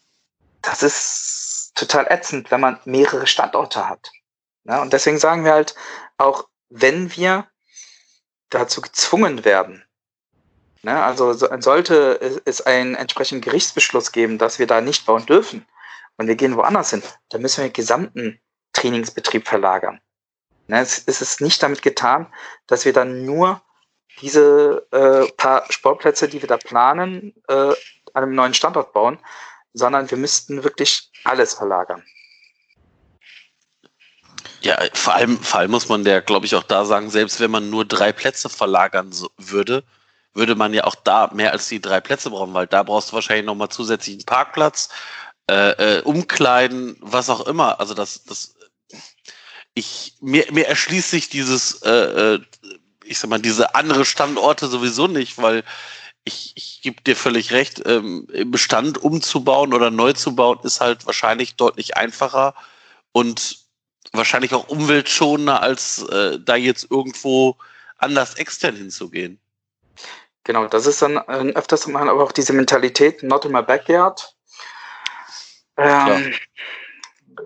das ist total ätzend, wenn man mehrere Standorte hat. Ja, und deswegen sagen wir halt, auch wenn wir dazu gezwungen werden, ne, also so, sollte es einen entsprechenden Gerichtsbeschluss geben, dass wir da nicht bauen dürfen, und wir gehen woanders hin, dann müssen wir den gesamten Trainingsbetrieb verlagern. Ne, es, ist nicht damit getan, dass wir dann nur diese äh, paar Sportplätze, die wir da planen, äh, an einem neuen Standort bauen, sondern wir müssten wirklich alles verlagern. Ja, vor allem, vor allem muss man der, glaube ich, auch da sagen, selbst wenn man nur drei Plätze verlagern würde, würde man ja auch da mehr als die drei Plätze brauchen, weil da brauchst du wahrscheinlich nochmal zusätzlichen Parkplatz, äh, äh, Umkleiden, was auch immer. Also das, das, ich, mir, mir erschließt sich dieses, äh, äh, ich sag mal, diese andere Standorte sowieso nicht, weil ich, ich gebe dir völlig recht, ähm, Bestand umzubauen oder neu zu bauen ist halt wahrscheinlich deutlich einfacher und wahrscheinlich auch umweltschonender, als äh, da jetzt irgendwo anders extern hinzugehen. Genau, das ist dann äh, öfters mal aber auch diese Mentalität, not in my backyard, ähm,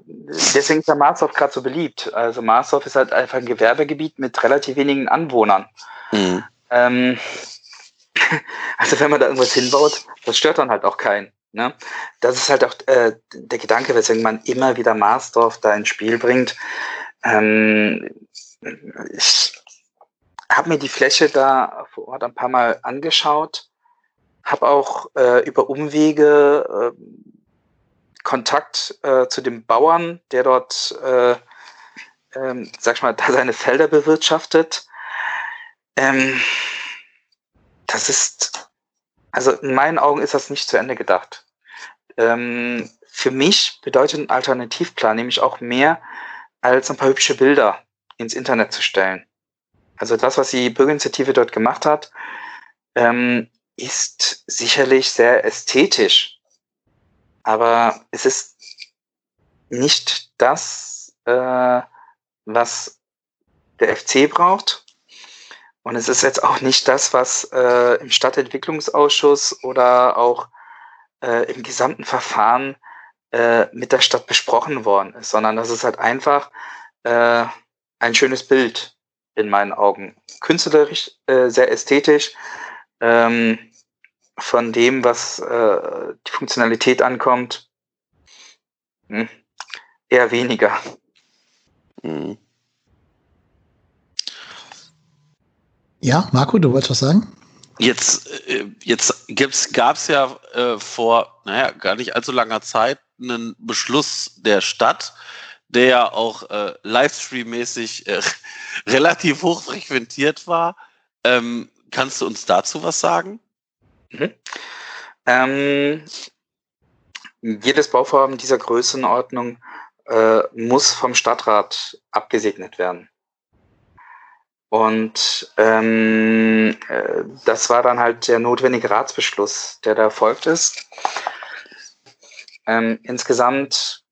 deswegen ist der Marsdorf gerade so beliebt. Also Marsdorf ist halt einfach ein Gewerbegebiet mit relativ wenigen Anwohnern. Mhm. Ähm, also wenn man da irgendwas hinbaut, das stört dann halt auch keinen. Ne? Das ist halt auch äh, der Gedanke, weswegen man immer wieder Marsdorf da ins Spiel bringt. Ähm, ich habe mir die Fläche da vor Ort ein paar Mal angeschaut, habe auch äh, über Umwege äh, Kontakt zu dem Bauern, der dort, äh, ähm, sag ich mal, da seine Felder bewirtschaftet. Ähm, das ist, also in meinen Augen ist das nicht zu Ende gedacht. Ähm, für mich bedeutet ein Alternativplan nämlich auch mehr als ein paar hübsche Bilder ins Internet zu stellen. Also das, was die Bürgerinitiative dort gemacht hat, ähm, ist sicherlich sehr ästhetisch. Aber es ist nicht das, äh, was der FC braucht. Und es ist jetzt auch nicht das, was äh, im Stadtentwicklungsausschuss oder auch äh, im gesamten Verfahren äh, mit der Stadt besprochen worden ist, sondern das ist halt einfach äh, ein schönes Bild in meinen Augen. Künstlerisch, äh, sehr ästhetisch, ähm, von dem, was äh, die Funktionalität ankommt, hm, eher weniger. Mhm. Ja, Marco, du wolltest was sagen? Jetzt, äh, jetzt gab es ja äh, vor, naja, gar nicht allzu langer Zeit einen Beschluss der Stadt, der ja auch äh, Livestream-mäßig äh, relativ hoch frequentiert war. Ähm, kannst du uns dazu was sagen? Mhm. Ähm, jedes Bauvorhaben dieser Größenordnung äh, muss vom Stadtrat abgesegnet werden. Und ähm, äh, das war dann halt der notwendige Ratsbeschluss, der da erfolgt ist. Ähm, insgesamt,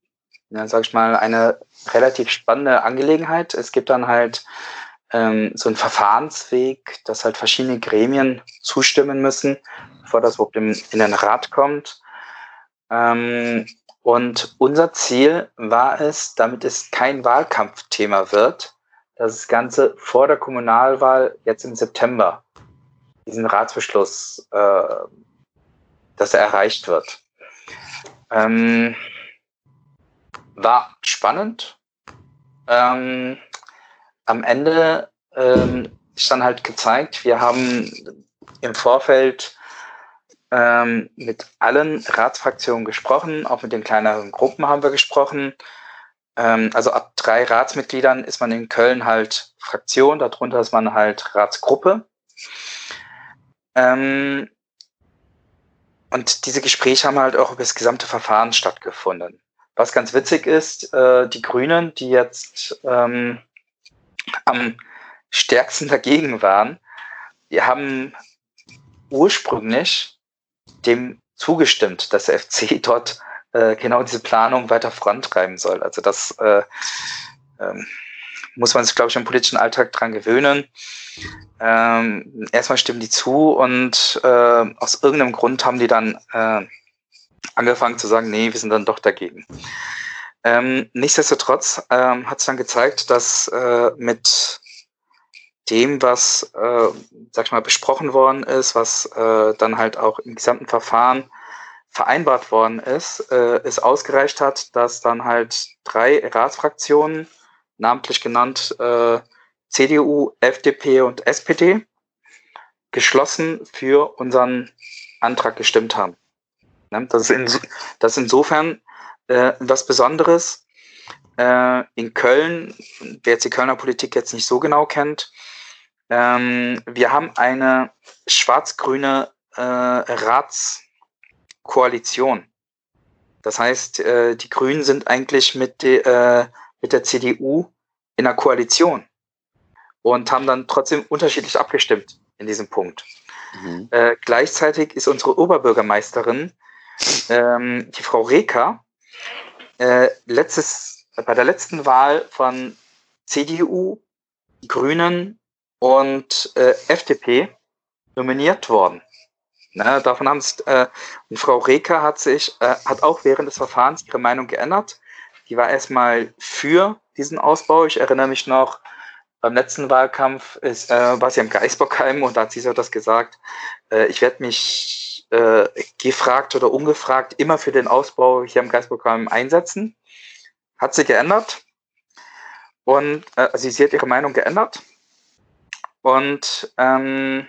ja, sag ich mal, eine relativ spannende Angelegenheit. Es gibt dann halt ähm, so einen Verfahrensweg, dass halt verschiedene Gremien zustimmen müssen, bevor das überhaupt in, in den Rat kommt. Ähm, und unser Ziel war es, damit es kein Wahlkampfthema wird, das Ganze vor der Kommunalwahl jetzt im September diesen Ratsbeschluss, äh, dass er erreicht wird. Ähm, war spannend. Ähm, am Ende ähm, ist dann halt gezeigt, wir haben im Vorfeld ähm, mit allen Ratsfraktionen gesprochen, auch mit den kleineren Gruppen haben wir gesprochen. Ähm, also ab drei Ratsmitgliedern ist man in Köln halt Fraktion, darunter ist man halt Ratsgruppe. Ähm, und diese Gespräche haben halt auch über das gesamte Verfahren stattgefunden. Was ganz witzig ist, äh, die Grünen, die jetzt ähm, am stärksten dagegen waren, die haben ursprünglich dem zugestimmt, dass der FC dort äh, genau diese Planung weiter vorantreiben soll. Also das äh, ähm, muss man sich, glaube ich, im politischen Alltag dran gewöhnen. Ähm, erstmal stimmen die zu und äh, aus irgendeinem Grund haben die dann äh, angefangen zu sagen, nee, wir sind dann doch dagegen. Ähm, nichtsdestotrotz ähm, hat es dann gezeigt, dass äh, mit dem, was, äh, sag ich mal, besprochen worden ist, was äh, dann halt auch im gesamten Verfahren vereinbart worden ist, äh, es ausgereicht hat, dass dann halt drei Ratsfraktionen namentlich genannt äh, CDU, FDP und SPD, geschlossen für unseren Antrag gestimmt haben. Ne? Das, ist in, das ist insofern äh, was Besonderes. Äh, in Köln, wer jetzt die Kölner Politik jetzt nicht so genau kennt, ähm, wir haben eine schwarz-grüne äh, Ratskoalition. Das heißt, äh, die Grünen sind eigentlich mit, de, äh, mit der CDU in einer Koalition und haben dann trotzdem unterschiedlich abgestimmt in diesem Punkt. Mhm. Äh, gleichzeitig ist unsere Oberbürgermeisterin, ähm, die Frau Reker, äh, letztes, bei der letzten Wahl von CDU, Grünen und äh, FDP nominiert worden. Na, davon haben es, äh, und Frau Reker hat sich, äh, hat auch während des Verfahrens ihre Meinung geändert. Die war erstmal für diesen Ausbau. Ich erinnere mich noch, beim letzten Wahlkampf ist, äh, war sie am Geisbockheim und da hat sie so das gesagt, äh, ich werde mich äh, gefragt oder ungefragt immer für den Ausbau hier am Geisbockheim einsetzen. Hat sie geändert und äh, also sie hat ihre Meinung geändert. Und ähm,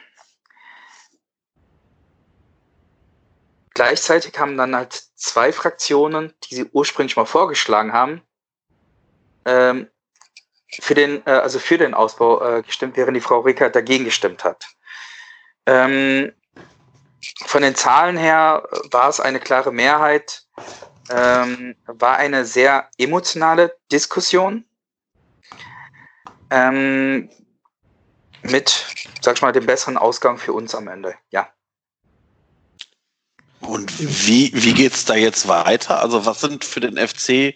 gleichzeitig haben dann halt zwei Fraktionen, die sie ursprünglich mal vorgeschlagen haben, ähm, für den, äh, also für den Ausbau äh, gestimmt, während die Frau Rickert dagegen gestimmt hat. Ähm, von den Zahlen her war es eine klare Mehrheit, ähm, war eine sehr emotionale Diskussion ähm, mit, sag ich mal, dem besseren Ausgang für uns am Ende. Ja. Und wie, wie geht es da jetzt weiter? Also was sind für den FC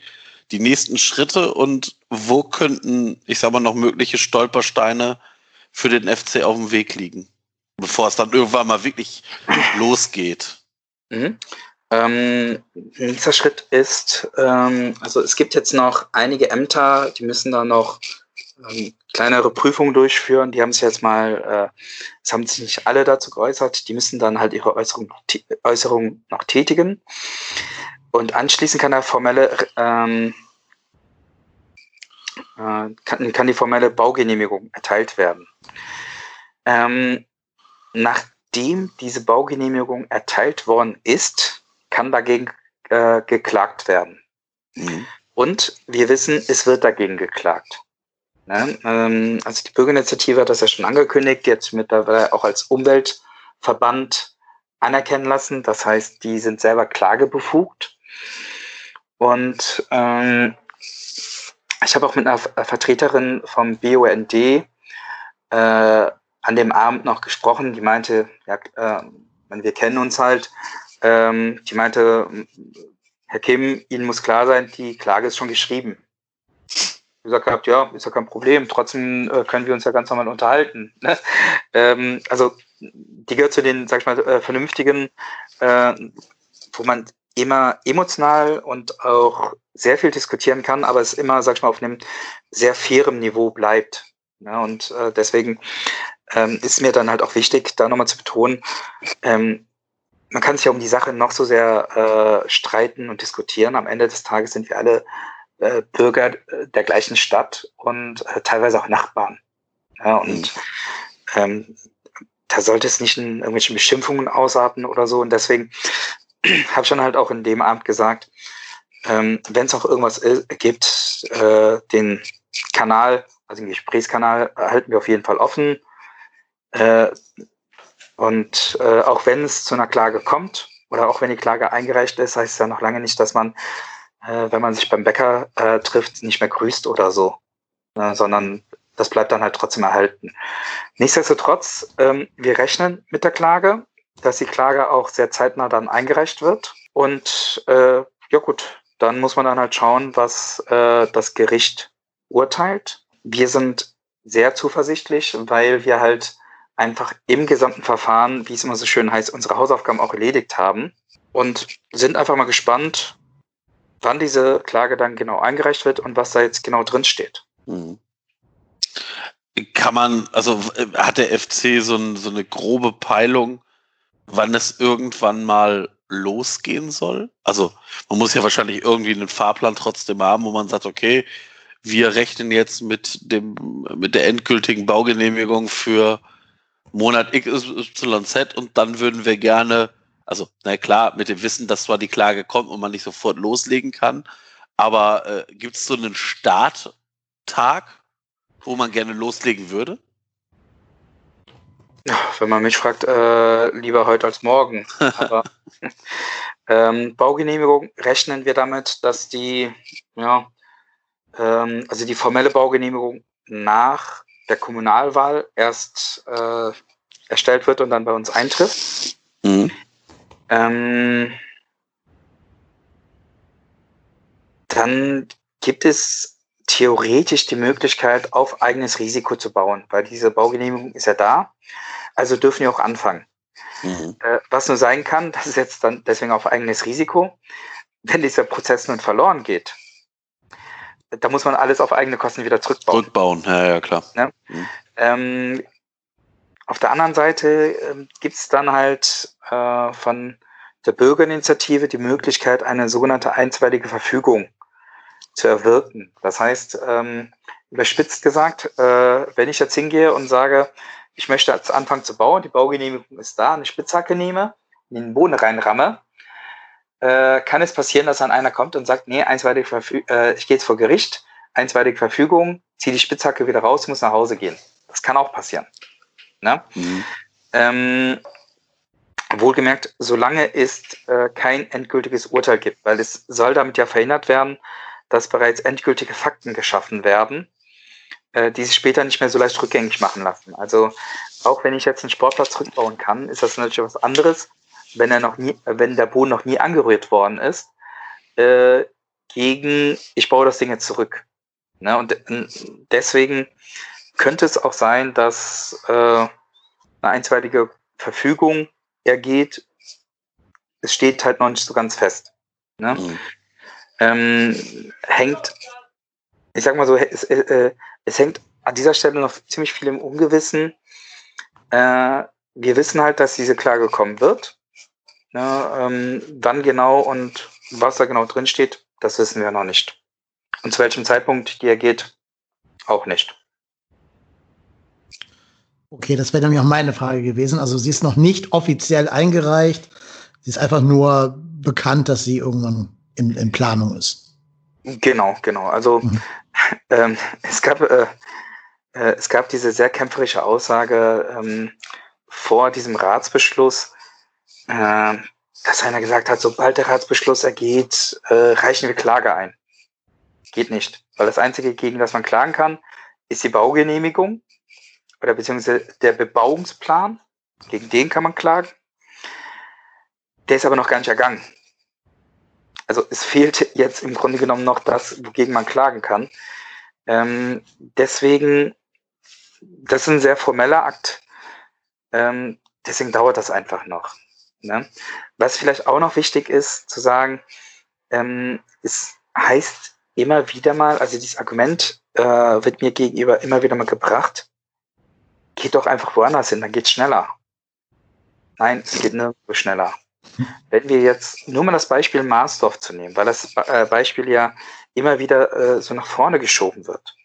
die nächsten Schritte und wo könnten, ich sag mal, noch mögliche Stolpersteine für den FC auf dem Weg liegen, bevor es dann irgendwann mal wirklich losgeht? Mhm. Ähm, nächster Schritt ist, ähm, also es gibt jetzt noch einige Ämter, die müssen da noch ähm, kleinere Prüfungen durchführen. Die haben sich jetzt mal, äh, es haben sich nicht alle dazu geäußert, die müssen dann halt ihre Äußerung, Äußerung noch tätigen. Und anschließend kann der formelle, ähm, äh, kann, kann die formelle Baugenehmigung erteilt werden. Ähm, nachdem diese Baugenehmigung erteilt worden ist, kann dagegen äh, geklagt werden. Mhm. Und wir wissen, es wird dagegen geklagt. Ne? Ähm, also die Bürgerinitiative hat das ja schon angekündigt, jetzt mittlerweile auch als Umweltverband anerkennen lassen. Das heißt, die sind selber klagebefugt. Und ähm, ich habe auch mit einer Vertreterin vom BUND äh, an dem Abend noch gesprochen, die meinte, ja, äh, wir kennen uns halt, ähm, die meinte, Herr Kim, Ihnen muss klar sein, die Klage ist schon geschrieben. Gesagt gehabt, ja, ist ja kein Problem, trotzdem äh, können wir uns ja ganz normal unterhalten. Ne? Ähm, also die gehört zu den, sag ich mal, äh, vernünftigen, äh, wo man immer emotional und auch sehr viel diskutieren kann, aber es immer, sag ich mal, auf einem sehr fairen Niveau bleibt. Ja, und äh, deswegen ähm, ist mir dann halt auch wichtig, da nochmal zu betonen, ähm, man kann sich ja um die Sache noch so sehr äh, streiten und diskutieren. Am Ende des Tages sind wir alle äh, Bürger der gleichen Stadt und äh, teilweise auch Nachbarn. Ja, und ähm, da sollte es nicht in irgendwelchen Beschimpfungen ausarten oder so. Und deswegen habe ich dann halt auch in dem Abend gesagt, ähm, wenn es auch irgendwas gibt, äh, den Kanal, also den Gesprächskanal, halten wir auf jeden Fall offen. Äh, und äh, auch wenn es zu einer Klage kommt oder auch wenn die Klage eingereicht ist, heißt es ja noch lange nicht, dass man, äh, wenn man sich beim Bäcker äh, trifft, nicht mehr grüßt oder so, ne, sondern das bleibt dann halt trotzdem erhalten. Nichtsdestotrotz, ähm, wir rechnen mit der Klage dass die Klage auch sehr zeitnah dann eingereicht wird. Und äh, ja gut, dann muss man dann halt schauen, was äh, das Gericht urteilt. Wir sind sehr zuversichtlich, weil wir halt einfach im gesamten Verfahren, wie es immer so schön heißt, unsere Hausaufgaben auch erledigt haben und sind einfach mal gespannt, wann diese Klage dann genau eingereicht wird und was da jetzt genau drin steht. Mhm. Kann man, also äh, hat der FC so, ein, so eine grobe Peilung, wann es irgendwann mal losgehen soll? Also man muss ja wahrscheinlich irgendwie einen Fahrplan trotzdem haben, wo man sagt, okay, wir rechnen jetzt mit dem mit der endgültigen Baugenehmigung für Monat XYZ und dann würden wir gerne, also na klar, mit dem Wissen, dass zwar die Klage kommt und man nicht sofort loslegen kann, aber äh, gibt es so einen Starttag, wo man gerne loslegen würde? Wenn man mich fragt, äh, lieber heute als morgen. Aber ähm, Baugenehmigung rechnen wir damit, dass die, ja, ähm, also die formelle Baugenehmigung nach der Kommunalwahl erst äh, erstellt wird und dann bei uns eintrifft. Mhm. Ähm, dann gibt es theoretisch die Möglichkeit, auf eigenes Risiko zu bauen, weil diese Baugenehmigung ist ja da. Also dürfen wir auch anfangen. Mhm. Äh, was nur sein kann, das ist jetzt dann deswegen auf eigenes Risiko, wenn dieser Prozess nun verloren geht, da muss man alles auf eigene Kosten wieder zurückbauen. Zurückbauen, ja, ja, klar. Ne? Mhm. Ähm, auf der anderen Seite äh, gibt es dann halt äh, von der Bürgerinitiative die Möglichkeit, eine sogenannte einstweilige Verfügung zu erwirken. Das heißt, ähm, überspitzt gesagt, äh, wenn ich jetzt hingehe und sage, ich möchte jetzt anfangen zu bauen, die Baugenehmigung ist da, eine Spitzhacke nehme, in den Boden reinramme, äh, kann es passieren, dass dann einer kommt und sagt, nee, einsweitige Verfügung, äh, ich gehe jetzt vor Gericht, einsweitige Verfügung, ziehe die Spitzhacke wieder raus, muss nach Hause gehen. Das kann auch passieren. Ne? Mhm. Ähm, wohlgemerkt, solange es äh, kein endgültiges Urteil gibt, weil es soll damit ja verhindert werden, dass bereits endgültige Fakten geschaffen werden, äh, die sich später nicht mehr so leicht rückgängig machen lassen. Also auch wenn ich jetzt einen Sportplatz rückbauen kann, ist das natürlich was anderes, wenn er noch nie, wenn der Boden noch nie angerührt worden ist, äh, gegen ich baue das Ding jetzt zurück. Ne? Und deswegen könnte es auch sein, dass äh, eine einstweilige Verfügung ergeht. Es steht halt noch nicht so ganz fest. Ne? Mhm. Ähm, hängt, ich sag mal so, es, äh, es hängt an dieser Stelle noch ziemlich viel im Ungewissen. Äh, wir wissen halt, dass diese Klage kommen wird. Ne, ähm, wann genau und was da genau drin steht, das wissen wir noch nicht. Und zu welchem Zeitpunkt die ergeht, auch nicht. Okay, das wäre nämlich auch meine Frage gewesen. Also sie ist noch nicht offiziell eingereicht. Sie ist einfach nur bekannt, dass sie irgendwann in, in Planung ist. Genau, genau. Also mhm. ähm, es gab äh, äh, es gab diese sehr kämpferische Aussage ähm, vor diesem Ratsbeschluss, äh, dass einer gesagt hat, sobald der Ratsbeschluss ergeht, äh, reichen wir Klage ein. Geht nicht, weil das Einzige, gegen das man klagen kann, ist die Baugenehmigung oder beziehungsweise der Bebauungsplan. Gegen den kann man klagen. Der ist aber noch gar nicht ergangen. Also es fehlt jetzt im Grunde genommen noch das, wogegen man klagen kann. Ähm, deswegen, das ist ein sehr formeller Akt. Ähm, deswegen dauert das einfach noch. Ne? Was vielleicht auch noch wichtig ist zu sagen, ähm, es heißt immer wieder mal, also dieses Argument äh, wird mir gegenüber immer wieder mal gebracht, geht doch einfach woanders hin, dann geht's schneller. Nein, es geht nirgendwo schneller. Wenn wir jetzt nur mal das Beispiel Marsdorf zu nehmen, weil das äh, Beispiel ja immer wieder äh, so nach vorne geschoben wird.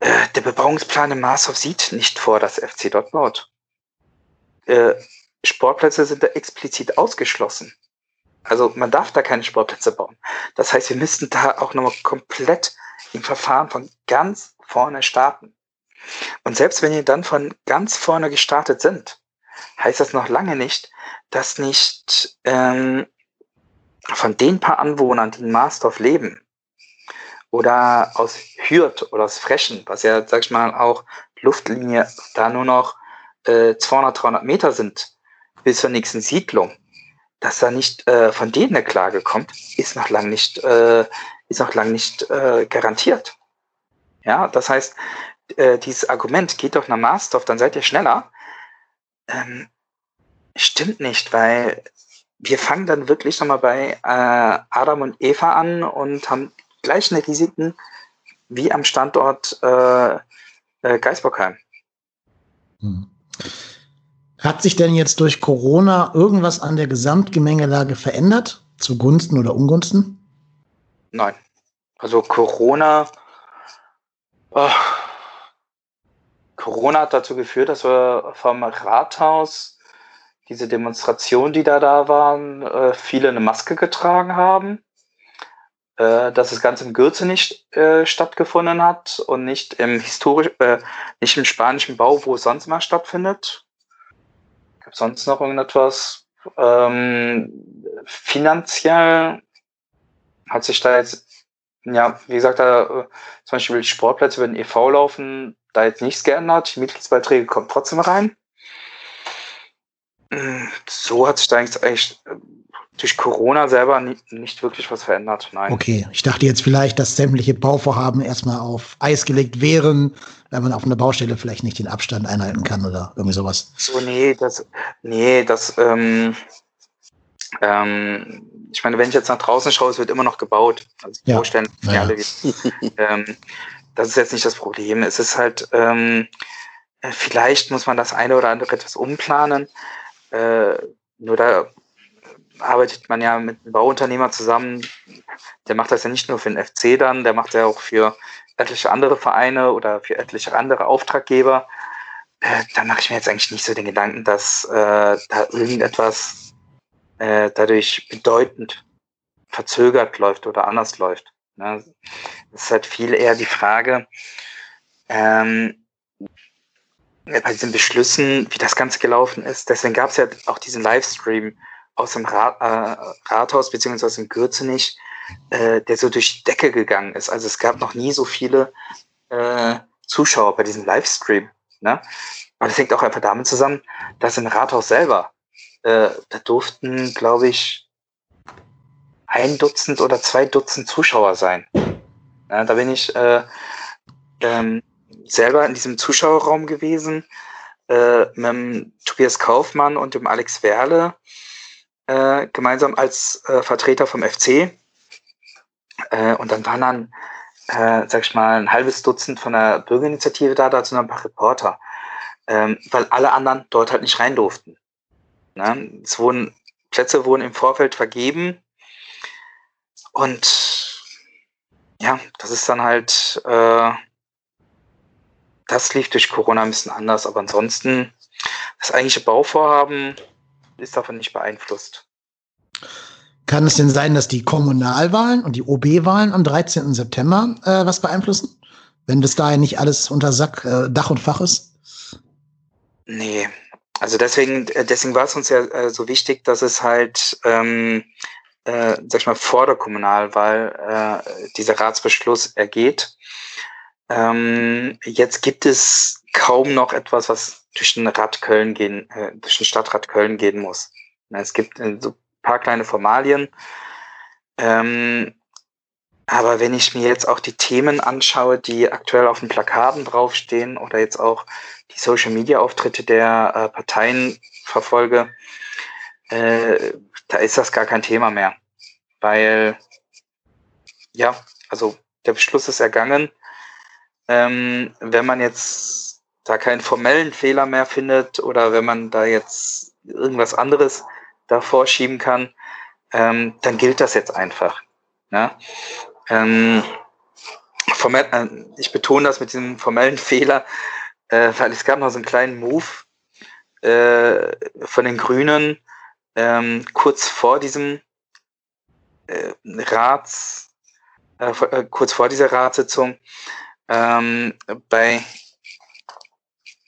Äh, der Bebauungsplan in Marsdorf sieht nicht vor, dass FC dort baut. Sportplätze sind da explizit ausgeschlossen. Also man darf da keine Sportplätze bauen. Das heißt, wir müssten da auch nochmal komplett im Verfahren von ganz vorne starten. Und selbst wenn ihr dann von ganz vorne gestartet sind, heißt das noch lange nicht, dass nicht ähm, von den paar Anwohnern, die in Marsdorf leben, oder aus Hürth oder aus Frechen, was ja, sag ich mal, auch Luftlinie da nur noch äh, 200, 300 Meter sind, bis zur nächsten Siedlung, dass da nicht äh, von denen eine Klage kommt, ist noch lang nicht, äh, ist noch lang nicht äh, garantiert. Ja, das heißt, äh, dieses Argument, geht doch nach Marsdorf, dann seid ihr schneller, ähm, stimmt nicht, weil wir fangen dann wirklich nochmal bei äh, Adam und Eva an und haben gleichen Risiken wie am Standort äh, äh, Geisbockheim. Hm. Hat sich denn jetzt durch Corona irgendwas an der Gesamtgemengelage verändert? Zugunsten oder Ungunsten? Nein. Also Corona, oh, Corona hat dazu geführt, dass wir vom Rathaus diese Demonstration, die da da waren, äh, viele eine Maske getragen haben. Äh, dass das Ganze im Gürze nicht äh, stattgefunden hat und nicht im historisch, nicht im spanischen Bau, wo es sonst mal stattfindet. Gibt sonst noch irgendetwas? Ähm, finanziell hat sich da jetzt, ja, wie gesagt, da, äh, zum Beispiel Sportplätze über den EV laufen, da jetzt nichts geändert. Die Mitgliedsbeiträge kommen trotzdem rein. Hm, so hat sich da eigentlich äh, durch Corona selber nicht, nicht, wirklich was verändert. Nein. Okay, ich dachte jetzt vielleicht, dass sämtliche Bauvorhaben erstmal auf Eis gelegt wären, wenn man auf einer Baustelle vielleicht nicht den Abstand einhalten kann oder irgendwie sowas. So, nee, das, nee, das, ähm, ähm, ich meine, wenn ich jetzt nach draußen schaue, es wird immer noch gebaut. Also ja. Baustellen, ja. alle ähm, das ist jetzt nicht das Problem. Es ist halt, ähm, vielleicht muss man das eine oder andere etwas umplanen. Äh, nur da arbeitet man ja mit einem Bauunternehmer zusammen. Der macht das ja nicht nur für den FC dann, der macht ja auch für etliche andere Vereine oder für etliche andere Auftraggeber. Äh, da mache ich mir jetzt eigentlich nicht so den Gedanken, dass äh, da irgendetwas äh, dadurch bedeutend verzögert läuft oder anders läuft. Ne? Das ist halt viel eher die Frage, ähm, bei diesen Beschlüssen, wie das Ganze gelaufen ist. Deswegen gab es ja auch diesen Livestream aus dem Rat, äh, Rathaus beziehungsweise dem Gürzenich, äh, der so durch die Decke gegangen ist. Also es gab noch nie so viele äh, Zuschauer bei diesem Livestream. Ne? Aber das hängt auch einfach damit zusammen, dass im Rathaus selber, äh, da durften, glaube ich, ein Dutzend oder zwei Dutzend Zuschauer sein. Ja, da bin ich äh, ähm, selber in diesem Zuschauerraum gewesen, äh, mit dem Tobias Kaufmann und dem Alex Werle, äh, gemeinsam als äh, Vertreter vom FC. Äh, und dann waren dann, äh, sag ich mal, ein halbes Dutzend von der Bürgerinitiative da, dazu noch ein paar Reporter, ähm, weil alle anderen dort halt nicht rein durften. Ne? Es wurden, Plätze wurden im Vorfeld vergeben und ja, das ist dann halt, äh, das lief durch Corona ein bisschen anders, aber ansonsten, das eigentliche Bauvorhaben ist davon nicht beeinflusst. Kann es denn sein, dass die Kommunalwahlen und die OB-Wahlen am 13. September äh, was beeinflussen? Wenn bis dahin nicht alles unter Sack, äh, Dach und Fach ist? Nee. Also deswegen, äh, deswegen war es uns ja äh, so wichtig, dass es halt, ähm, äh, sag ich mal, vor der Kommunalwahl äh, dieser Ratsbeschluss ergeht. Ähm, jetzt gibt es kaum noch etwas, was durch den Rad Köln gehen, äh, durch den Stadtrat Köln gehen muss. Es gibt äh, so paar kleine Formalien. Ähm, aber wenn ich mir jetzt auch die Themen anschaue, die aktuell auf den Plakaten draufstehen oder jetzt auch die Social Media Auftritte der äh, Parteien verfolge, äh, da ist das gar kein Thema mehr. Weil, ja, also der Beschluss ist ergangen. Ähm, wenn man jetzt da keinen formellen Fehler mehr findet oder wenn man da jetzt irgendwas anderes davor schieben kann, ähm, dann gilt das jetzt einfach. Ne? Ähm, formell, äh, ich betone das mit diesem formellen Fehler, äh, weil es gab noch so einen kleinen Move äh, von den Grünen ähm, kurz vor diesem äh, Rats, äh, äh, kurz vor dieser Ratssitzung, ähm, bei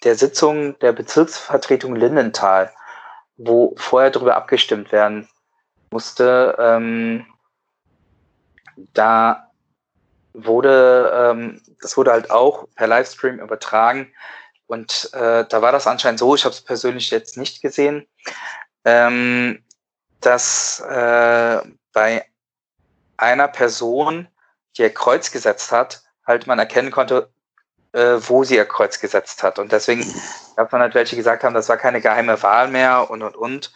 der Sitzung der Bezirksvertretung Lindenthal, wo vorher darüber abgestimmt werden musste, ähm, da wurde, ähm, das wurde halt auch per Livestream übertragen. Und äh, da war das anscheinend so, ich habe es persönlich jetzt nicht gesehen, ähm, dass äh, bei einer Person, die ihr Kreuz gesetzt hat, halt man erkennen konnte, äh, wo sie ihr Kreuz gesetzt hat. Und deswegen gab man halt welche gesagt haben, das war keine geheime Wahl mehr und und und.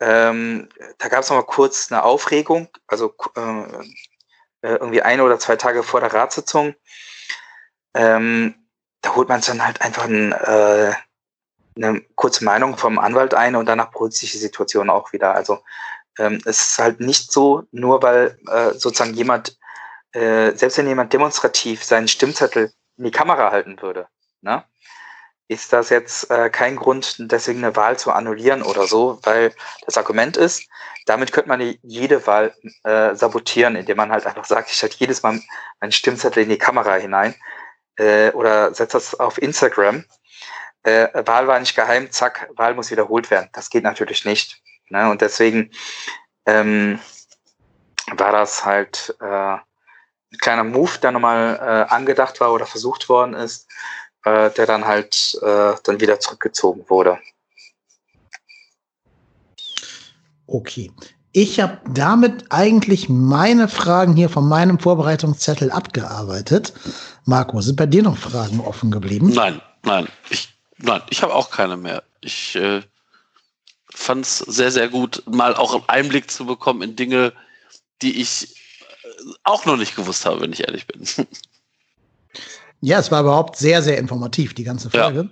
Ähm, da gab es noch mal kurz eine Aufregung, also äh, äh, irgendwie ein oder zwei Tage vor der Ratssitzung. Ähm, da holt man dann halt einfach ein, äh, eine kurze Meinung vom Anwalt ein und danach beruhigt sich die Situation auch wieder. Also ähm, es ist halt nicht so, nur weil äh, sozusagen jemand, äh, selbst wenn jemand demonstrativ seinen Stimmzettel in die Kamera halten würde, ne, ist das jetzt äh, kein Grund, deswegen eine Wahl zu annullieren oder so, weil das Argument ist, damit könnte man jede Wahl äh, sabotieren, indem man halt einfach sagt, ich halte jedes Mal meinen Stimmzettel in die Kamera hinein äh, oder setze das auf Instagram. Äh, Wahl war nicht geheim, zack, Wahl muss wiederholt werden. Das geht natürlich nicht. Ne? Und deswegen ähm, war das halt äh, ein kleiner Move, der nochmal äh, angedacht war oder versucht worden ist, äh, der dann halt äh, dann wieder zurückgezogen wurde. Okay. Ich habe damit eigentlich meine Fragen hier von meinem Vorbereitungszettel abgearbeitet. Marco, sind bei dir noch Fragen offen geblieben? Nein, nein. Ich, nein, ich habe auch keine mehr. Ich äh, fand es sehr, sehr gut, mal auch einen Einblick zu bekommen in Dinge, die ich äh, auch noch nicht gewusst habe, wenn ich ehrlich bin. Ja, es war überhaupt sehr, sehr informativ, die ganze Folge.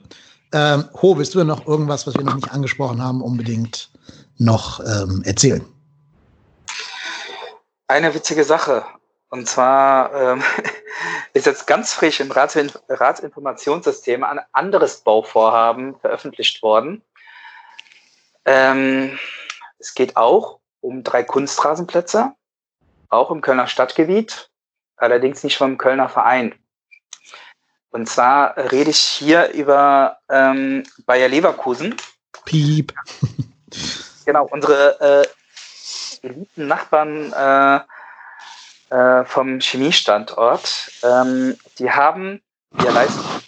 Ja. Ähm, Ho, bist du noch irgendwas, was wir noch nicht angesprochen haben, unbedingt noch ähm, erzählen? Eine witzige Sache. Und zwar ähm, ist jetzt ganz frisch im Rats Ratsinformationssystem ein anderes Bauvorhaben veröffentlicht worden. Ähm, es geht auch um drei Kunstrasenplätze, auch im Kölner Stadtgebiet, allerdings nicht vom Kölner Verein. Und zwar rede ich hier über ähm, Bayer Leverkusen. Piep. Genau, unsere äh, geliebten Nachbarn äh, äh, vom Chemiestandort, ähm, die haben ihr Leistung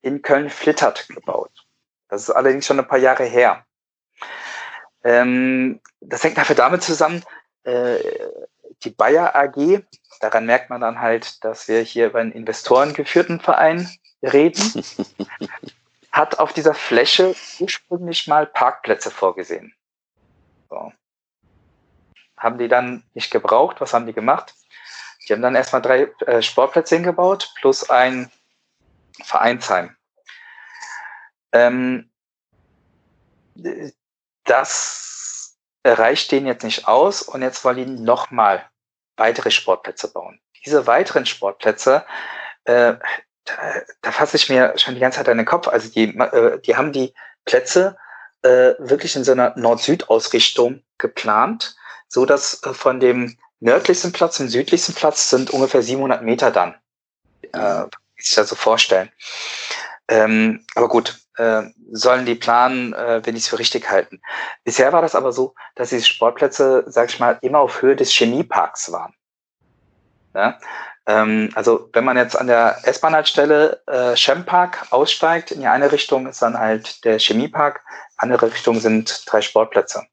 in Köln-Flittert gebaut. Das ist allerdings schon ein paar Jahre her. Ähm, das hängt dafür damit zusammen, äh, die Bayer AG, daran merkt man dann halt, dass wir hier über einen investorengeführten Verein reden, hat auf dieser Fläche ursprünglich mal Parkplätze vorgesehen. So haben die dann nicht gebraucht. Was haben die gemacht? Die haben dann erstmal drei äh, Sportplätze hingebaut plus ein Vereinsheim. Ähm, das reicht denen jetzt nicht aus und jetzt wollen die nochmal weitere Sportplätze bauen. Diese weiteren Sportplätze, äh, da, da fasse ich mir schon die ganze Zeit an den Kopf. Also die, äh, die haben die Plätze äh, wirklich in so einer Nord-Süd-Ausrichtung geplant so dass äh, von dem nördlichsten Platz zum südlichsten Platz sind ungefähr 700 Meter dann. Äh, sich das so vorstellen. Ähm, aber gut, äh, sollen die planen, äh, wenn ich es für richtig halten. Bisher war das aber so, dass diese Sportplätze, sag ich mal, immer auf Höhe des Chemieparks waren. Ja? Ähm, also wenn man jetzt an der S-Bahn-Haltestelle äh, Chempark aussteigt, in die eine Richtung ist dann halt der Chemiepark, andere Richtung sind drei Sportplätze.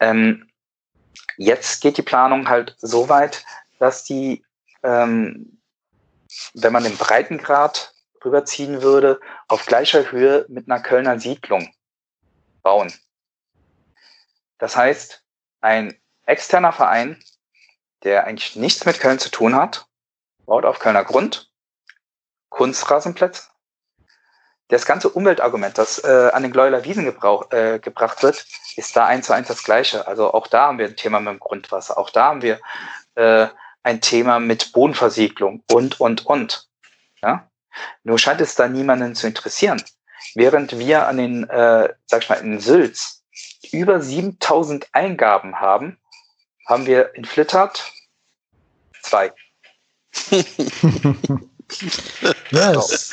Ähm, Jetzt geht die Planung halt so weit, dass die, ähm, wenn man den Breitengrad rüberziehen würde, auf gleicher Höhe mit einer Kölner Siedlung bauen. Das heißt, ein externer Verein, der eigentlich nichts mit Köln zu tun hat, baut auf Kölner Grund Kunstrasenplätze, das ganze Umweltargument, das äh, an den Gläuler Wiesen gebrauch, äh, gebracht wird, ist da eins zu eins das gleiche. Also auch da haben wir ein Thema mit dem Grundwasser, auch da haben wir äh, ein Thema mit Bodenversiegelung und, und, und. Ja? Nur scheint es da niemanden zu interessieren. Während wir an den, äh, sag ich mal, in Sülz über 7000 Eingaben haben, haben wir in Flittert zwei. ja, es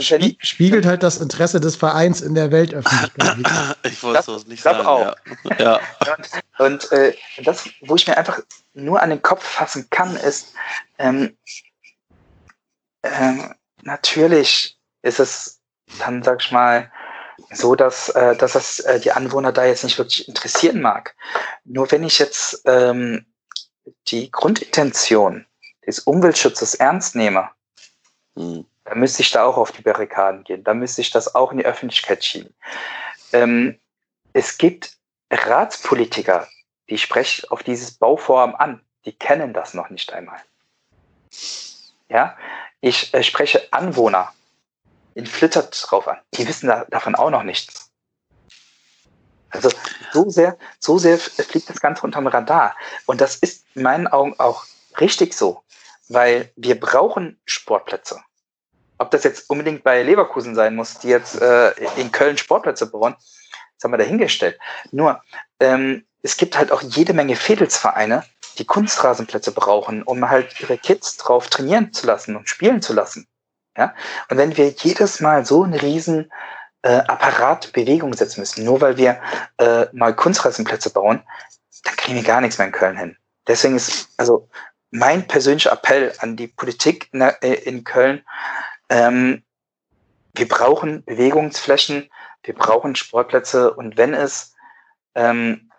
spie spiegelt halt das Interesse des Vereins in der Weltöffentlichkeit. ich wollte es nicht sagen. Auch. Ja. ja. Und, und äh, das, wo ich mir einfach nur an den Kopf fassen kann, ist, ähm, ähm, natürlich ist es dann, sag ich mal, so, dass, äh, dass das äh, die Anwohner da jetzt nicht wirklich interessieren mag. Nur wenn ich jetzt ähm, die Grundintention des Umweltschutzes ernst nehme, hm. dann müsste ich da auch auf die Barrikaden gehen. Dann müsste ich das auch in die Öffentlichkeit schieben. Ähm, es gibt Ratspolitiker, die sprechen auf dieses Bauvorhaben an. Die kennen das noch nicht einmal. Ja, ich äh, spreche Anwohner in Flittert drauf an. Die wissen da, davon auch noch nichts. Also so sehr, so sehr fliegt das Ganze unterm Radar. Und das ist in meinen Augen auch richtig so weil wir brauchen Sportplätze. Ob das jetzt unbedingt bei Leverkusen sein muss, die jetzt äh, in Köln Sportplätze bauen, das haben wir dahingestellt. Nur, ähm, es gibt halt auch jede Menge Fädelsvereine, die Kunstrasenplätze brauchen, um halt ihre Kids drauf trainieren zu lassen und spielen zu lassen. Ja? Und wenn wir jedes Mal so einen riesen äh, Apparat Bewegung setzen müssen, nur weil wir äh, neue Kunstrasenplätze bauen, dann kriegen wir gar nichts mehr in Köln hin. Deswegen ist, also mein persönlicher Appell an die Politik in, äh, in Köln, ähm, wir brauchen Bewegungsflächen, wir brauchen Sportplätze und wenn es, ähm,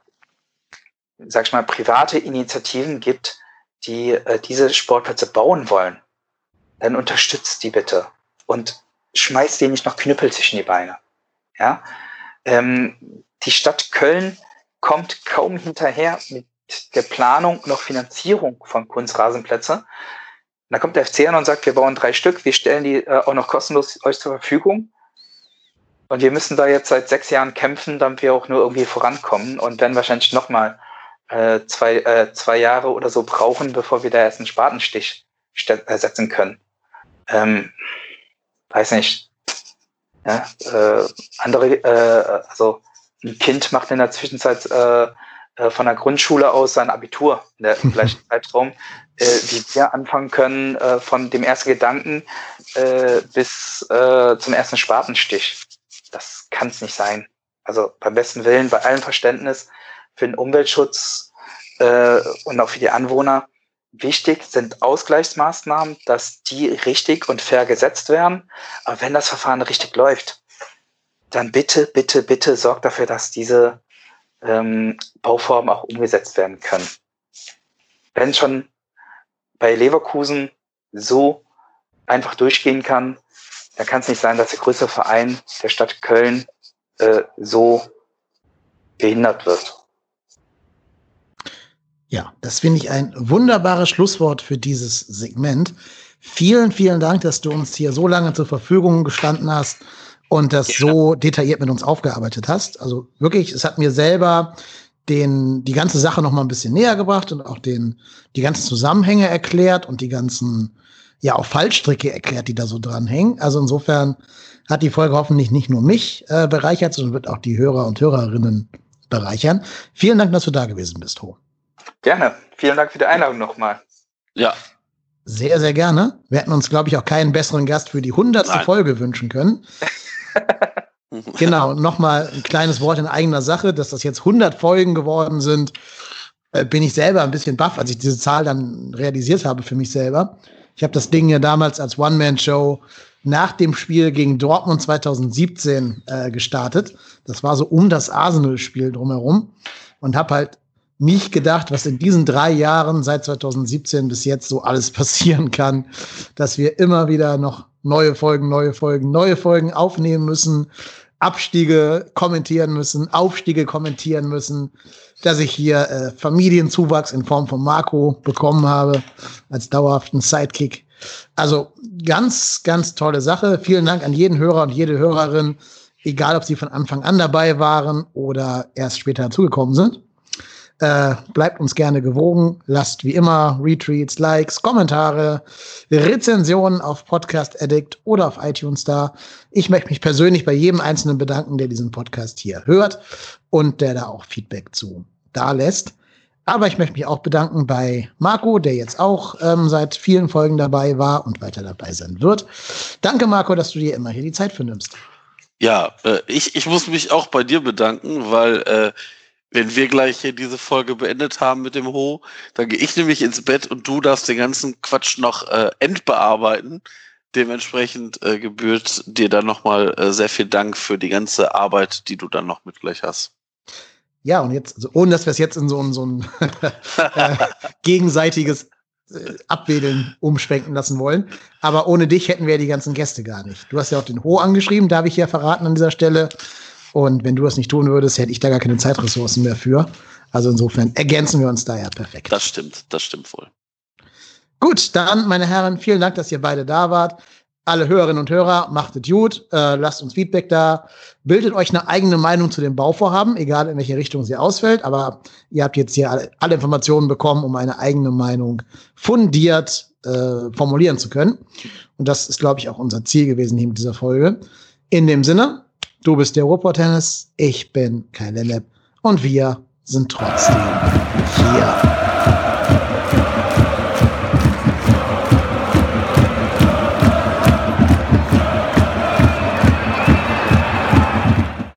sag ich mal, private Initiativen gibt, die äh, diese Sportplätze bauen wollen, dann unterstützt die bitte und schmeißt denen nicht noch Knüppel zwischen die Beine. Ja, ähm, die Stadt Köln kommt kaum hinterher mit der Planung und auch Finanzierung von Kunstrasenplätze. da kommt der FC an und sagt, wir bauen drei Stück, wir stellen die äh, auch noch kostenlos euch zur Verfügung. Und wir müssen da jetzt seit sechs Jahren kämpfen, damit wir auch nur irgendwie vorankommen und werden wahrscheinlich nochmal äh, zwei, äh, zwei Jahre oder so brauchen, bevor wir da erst einen Spatenstich setzen können. Ähm, weiß nicht. Ja, äh, andere, äh, also ein Kind macht in der Zwischenzeit äh, äh, von der Grundschule aus sein Abitur in der gleichen Zeitraum, äh, wie wir anfangen können, äh, von dem ersten Gedanken äh, bis äh, zum ersten Spatenstich. Das kann es nicht sein. Also beim besten Willen, bei allem Verständnis für den Umweltschutz äh, und auch für die Anwohner, wichtig sind Ausgleichsmaßnahmen, dass die richtig und fair gesetzt werden. Aber wenn das Verfahren richtig läuft, dann bitte, bitte, bitte sorgt dafür, dass diese ähm, Bauformen auch umgesetzt werden können. Wenn schon bei Leverkusen so einfach durchgehen kann, dann kann es nicht sein, dass der größte Verein der Stadt Köln äh, so behindert wird. Ja, das finde ich ein wunderbares Schlusswort für dieses Segment. Vielen, vielen Dank, dass du uns hier so lange zur Verfügung gestanden hast und das ja. so detailliert mit uns aufgearbeitet hast. Also wirklich, es hat mir selber den, die ganze Sache noch mal ein bisschen näher gebracht und auch den, die ganzen Zusammenhänge erklärt und die ganzen, ja, auch Fallstricke erklärt, die da so dranhängen. Also insofern hat die Folge hoffentlich nicht nur mich äh, bereichert, sondern wird auch die Hörer und Hörerinnen bereichern. Vielen Dank, dass du da gewesen bist, Ho. Gerne. Vielen Dank für die Einladung nochmal. Ja. Sehr, sehr gerne. Wir hätten uns, glaube ich, auch keinen besseren Gast für die hundertste Folge wünschen können. genau, nochmal ein kleines Wort in eigener Sache, dass das jetzt 100 Folgen geworden sind, äh, bin ich selber ein bisschen baff, als ich diese Zahl dann realisiert habe für mich selber. Ich habe das Ding ja damals als One-Man-Show nach dem Spiel gegen Dortmund 2017 äh, gestartet. Das war so um das Arsenal-Spiel drumherum und habe halt nicht gedacht, was in diesen drei Jahren seit 2017 bis jetzt so alles passieren kann, dass wir immer wieder noch neue Folgen, neue Folgen, neue Folgen aufnehmen müssen, Abstiege kommentieren müssen, Aufstiege kommentieren müssen, dass ich hier äh, Familienzuwachs in Form von Marco bekommen habe als dauerhaften Sidekick. Also ganz, ganz tolle Sache. Vielen Dank an jeden Hörer und jede Hörerin, egal ob sie von Anfang an dabei waren oder erst später dazugekommen sind. Äh, bleibt uns gerne gewogen. Lasst wie immer Retweets, Likes, Kommentare, Rezensionen auf Podcast Addict oder auf iTunes da. Ich möchte mich persönlich bei jedem Einzelnen bedanken, der diesen Podcast hier hört und der da auch Feedback zu da lässt. Aber ich möchte mich auch bedanken bei Marco, der jetzt auch ähm, seit vielen Folgen dabei war und weiter dabei sein wird. Danke, Marco, dass du dir immer hier die Zeit für nimmst. Ja, äh, ich, ich muss mich auch bei dir bedanken, weil äh, wenn wir gleich hier diese Folge beendet haben mit dem Ho, dann gehe ich nämlich ins Bett und du darfst den ganzen Quatsch noch äh, endbearbeiten. Dementsprechend äh, gebührt dir dann nochmal äh, sehr viel Dank für die ganze Arbeit, die du dann noch mit gleich hast. Ja, und jetzt, also ohne dass wir es jetzt in so ein, so ein äh, gegenseitiges äh, Abwedeln umschwenken lassen wollen. Aber ohne dich hätten wir die ganzen Gäste gar nicht. Du hast ja auch den Ho angeschrieben, darf ich ja verraten an dieser Stelle. Und wenn du das nicht tun würdest, hätte ich da gar keine Zeitressourcen mehr für. Also insofern ergänzen wir uns da ja perfekt. Das stimmt, das stimmt wohl. Gut, dann, meine Herren, vielen Dank, dass ihr beide da wart. Alle Hörerinnen und Hörer, macht es gut, äh, lasst uns Feedback da, bildet euch eine eigene Meinung zu dem Bauvorhaben, egal in welche Richtung sie ausfällt, aber ihr habt jetzt hier alle, alle Informationen bekommen, um eine eigene Meinung fundiert äh, formulieren zu können. Und das ist, glaube ich, auch unser Ziel gewesen hier mit dieser Folge. In dem Sinne, Du bist der Ruhrpott-Tennis, ich bin Kai Lennep und wir sind trotzdem hier.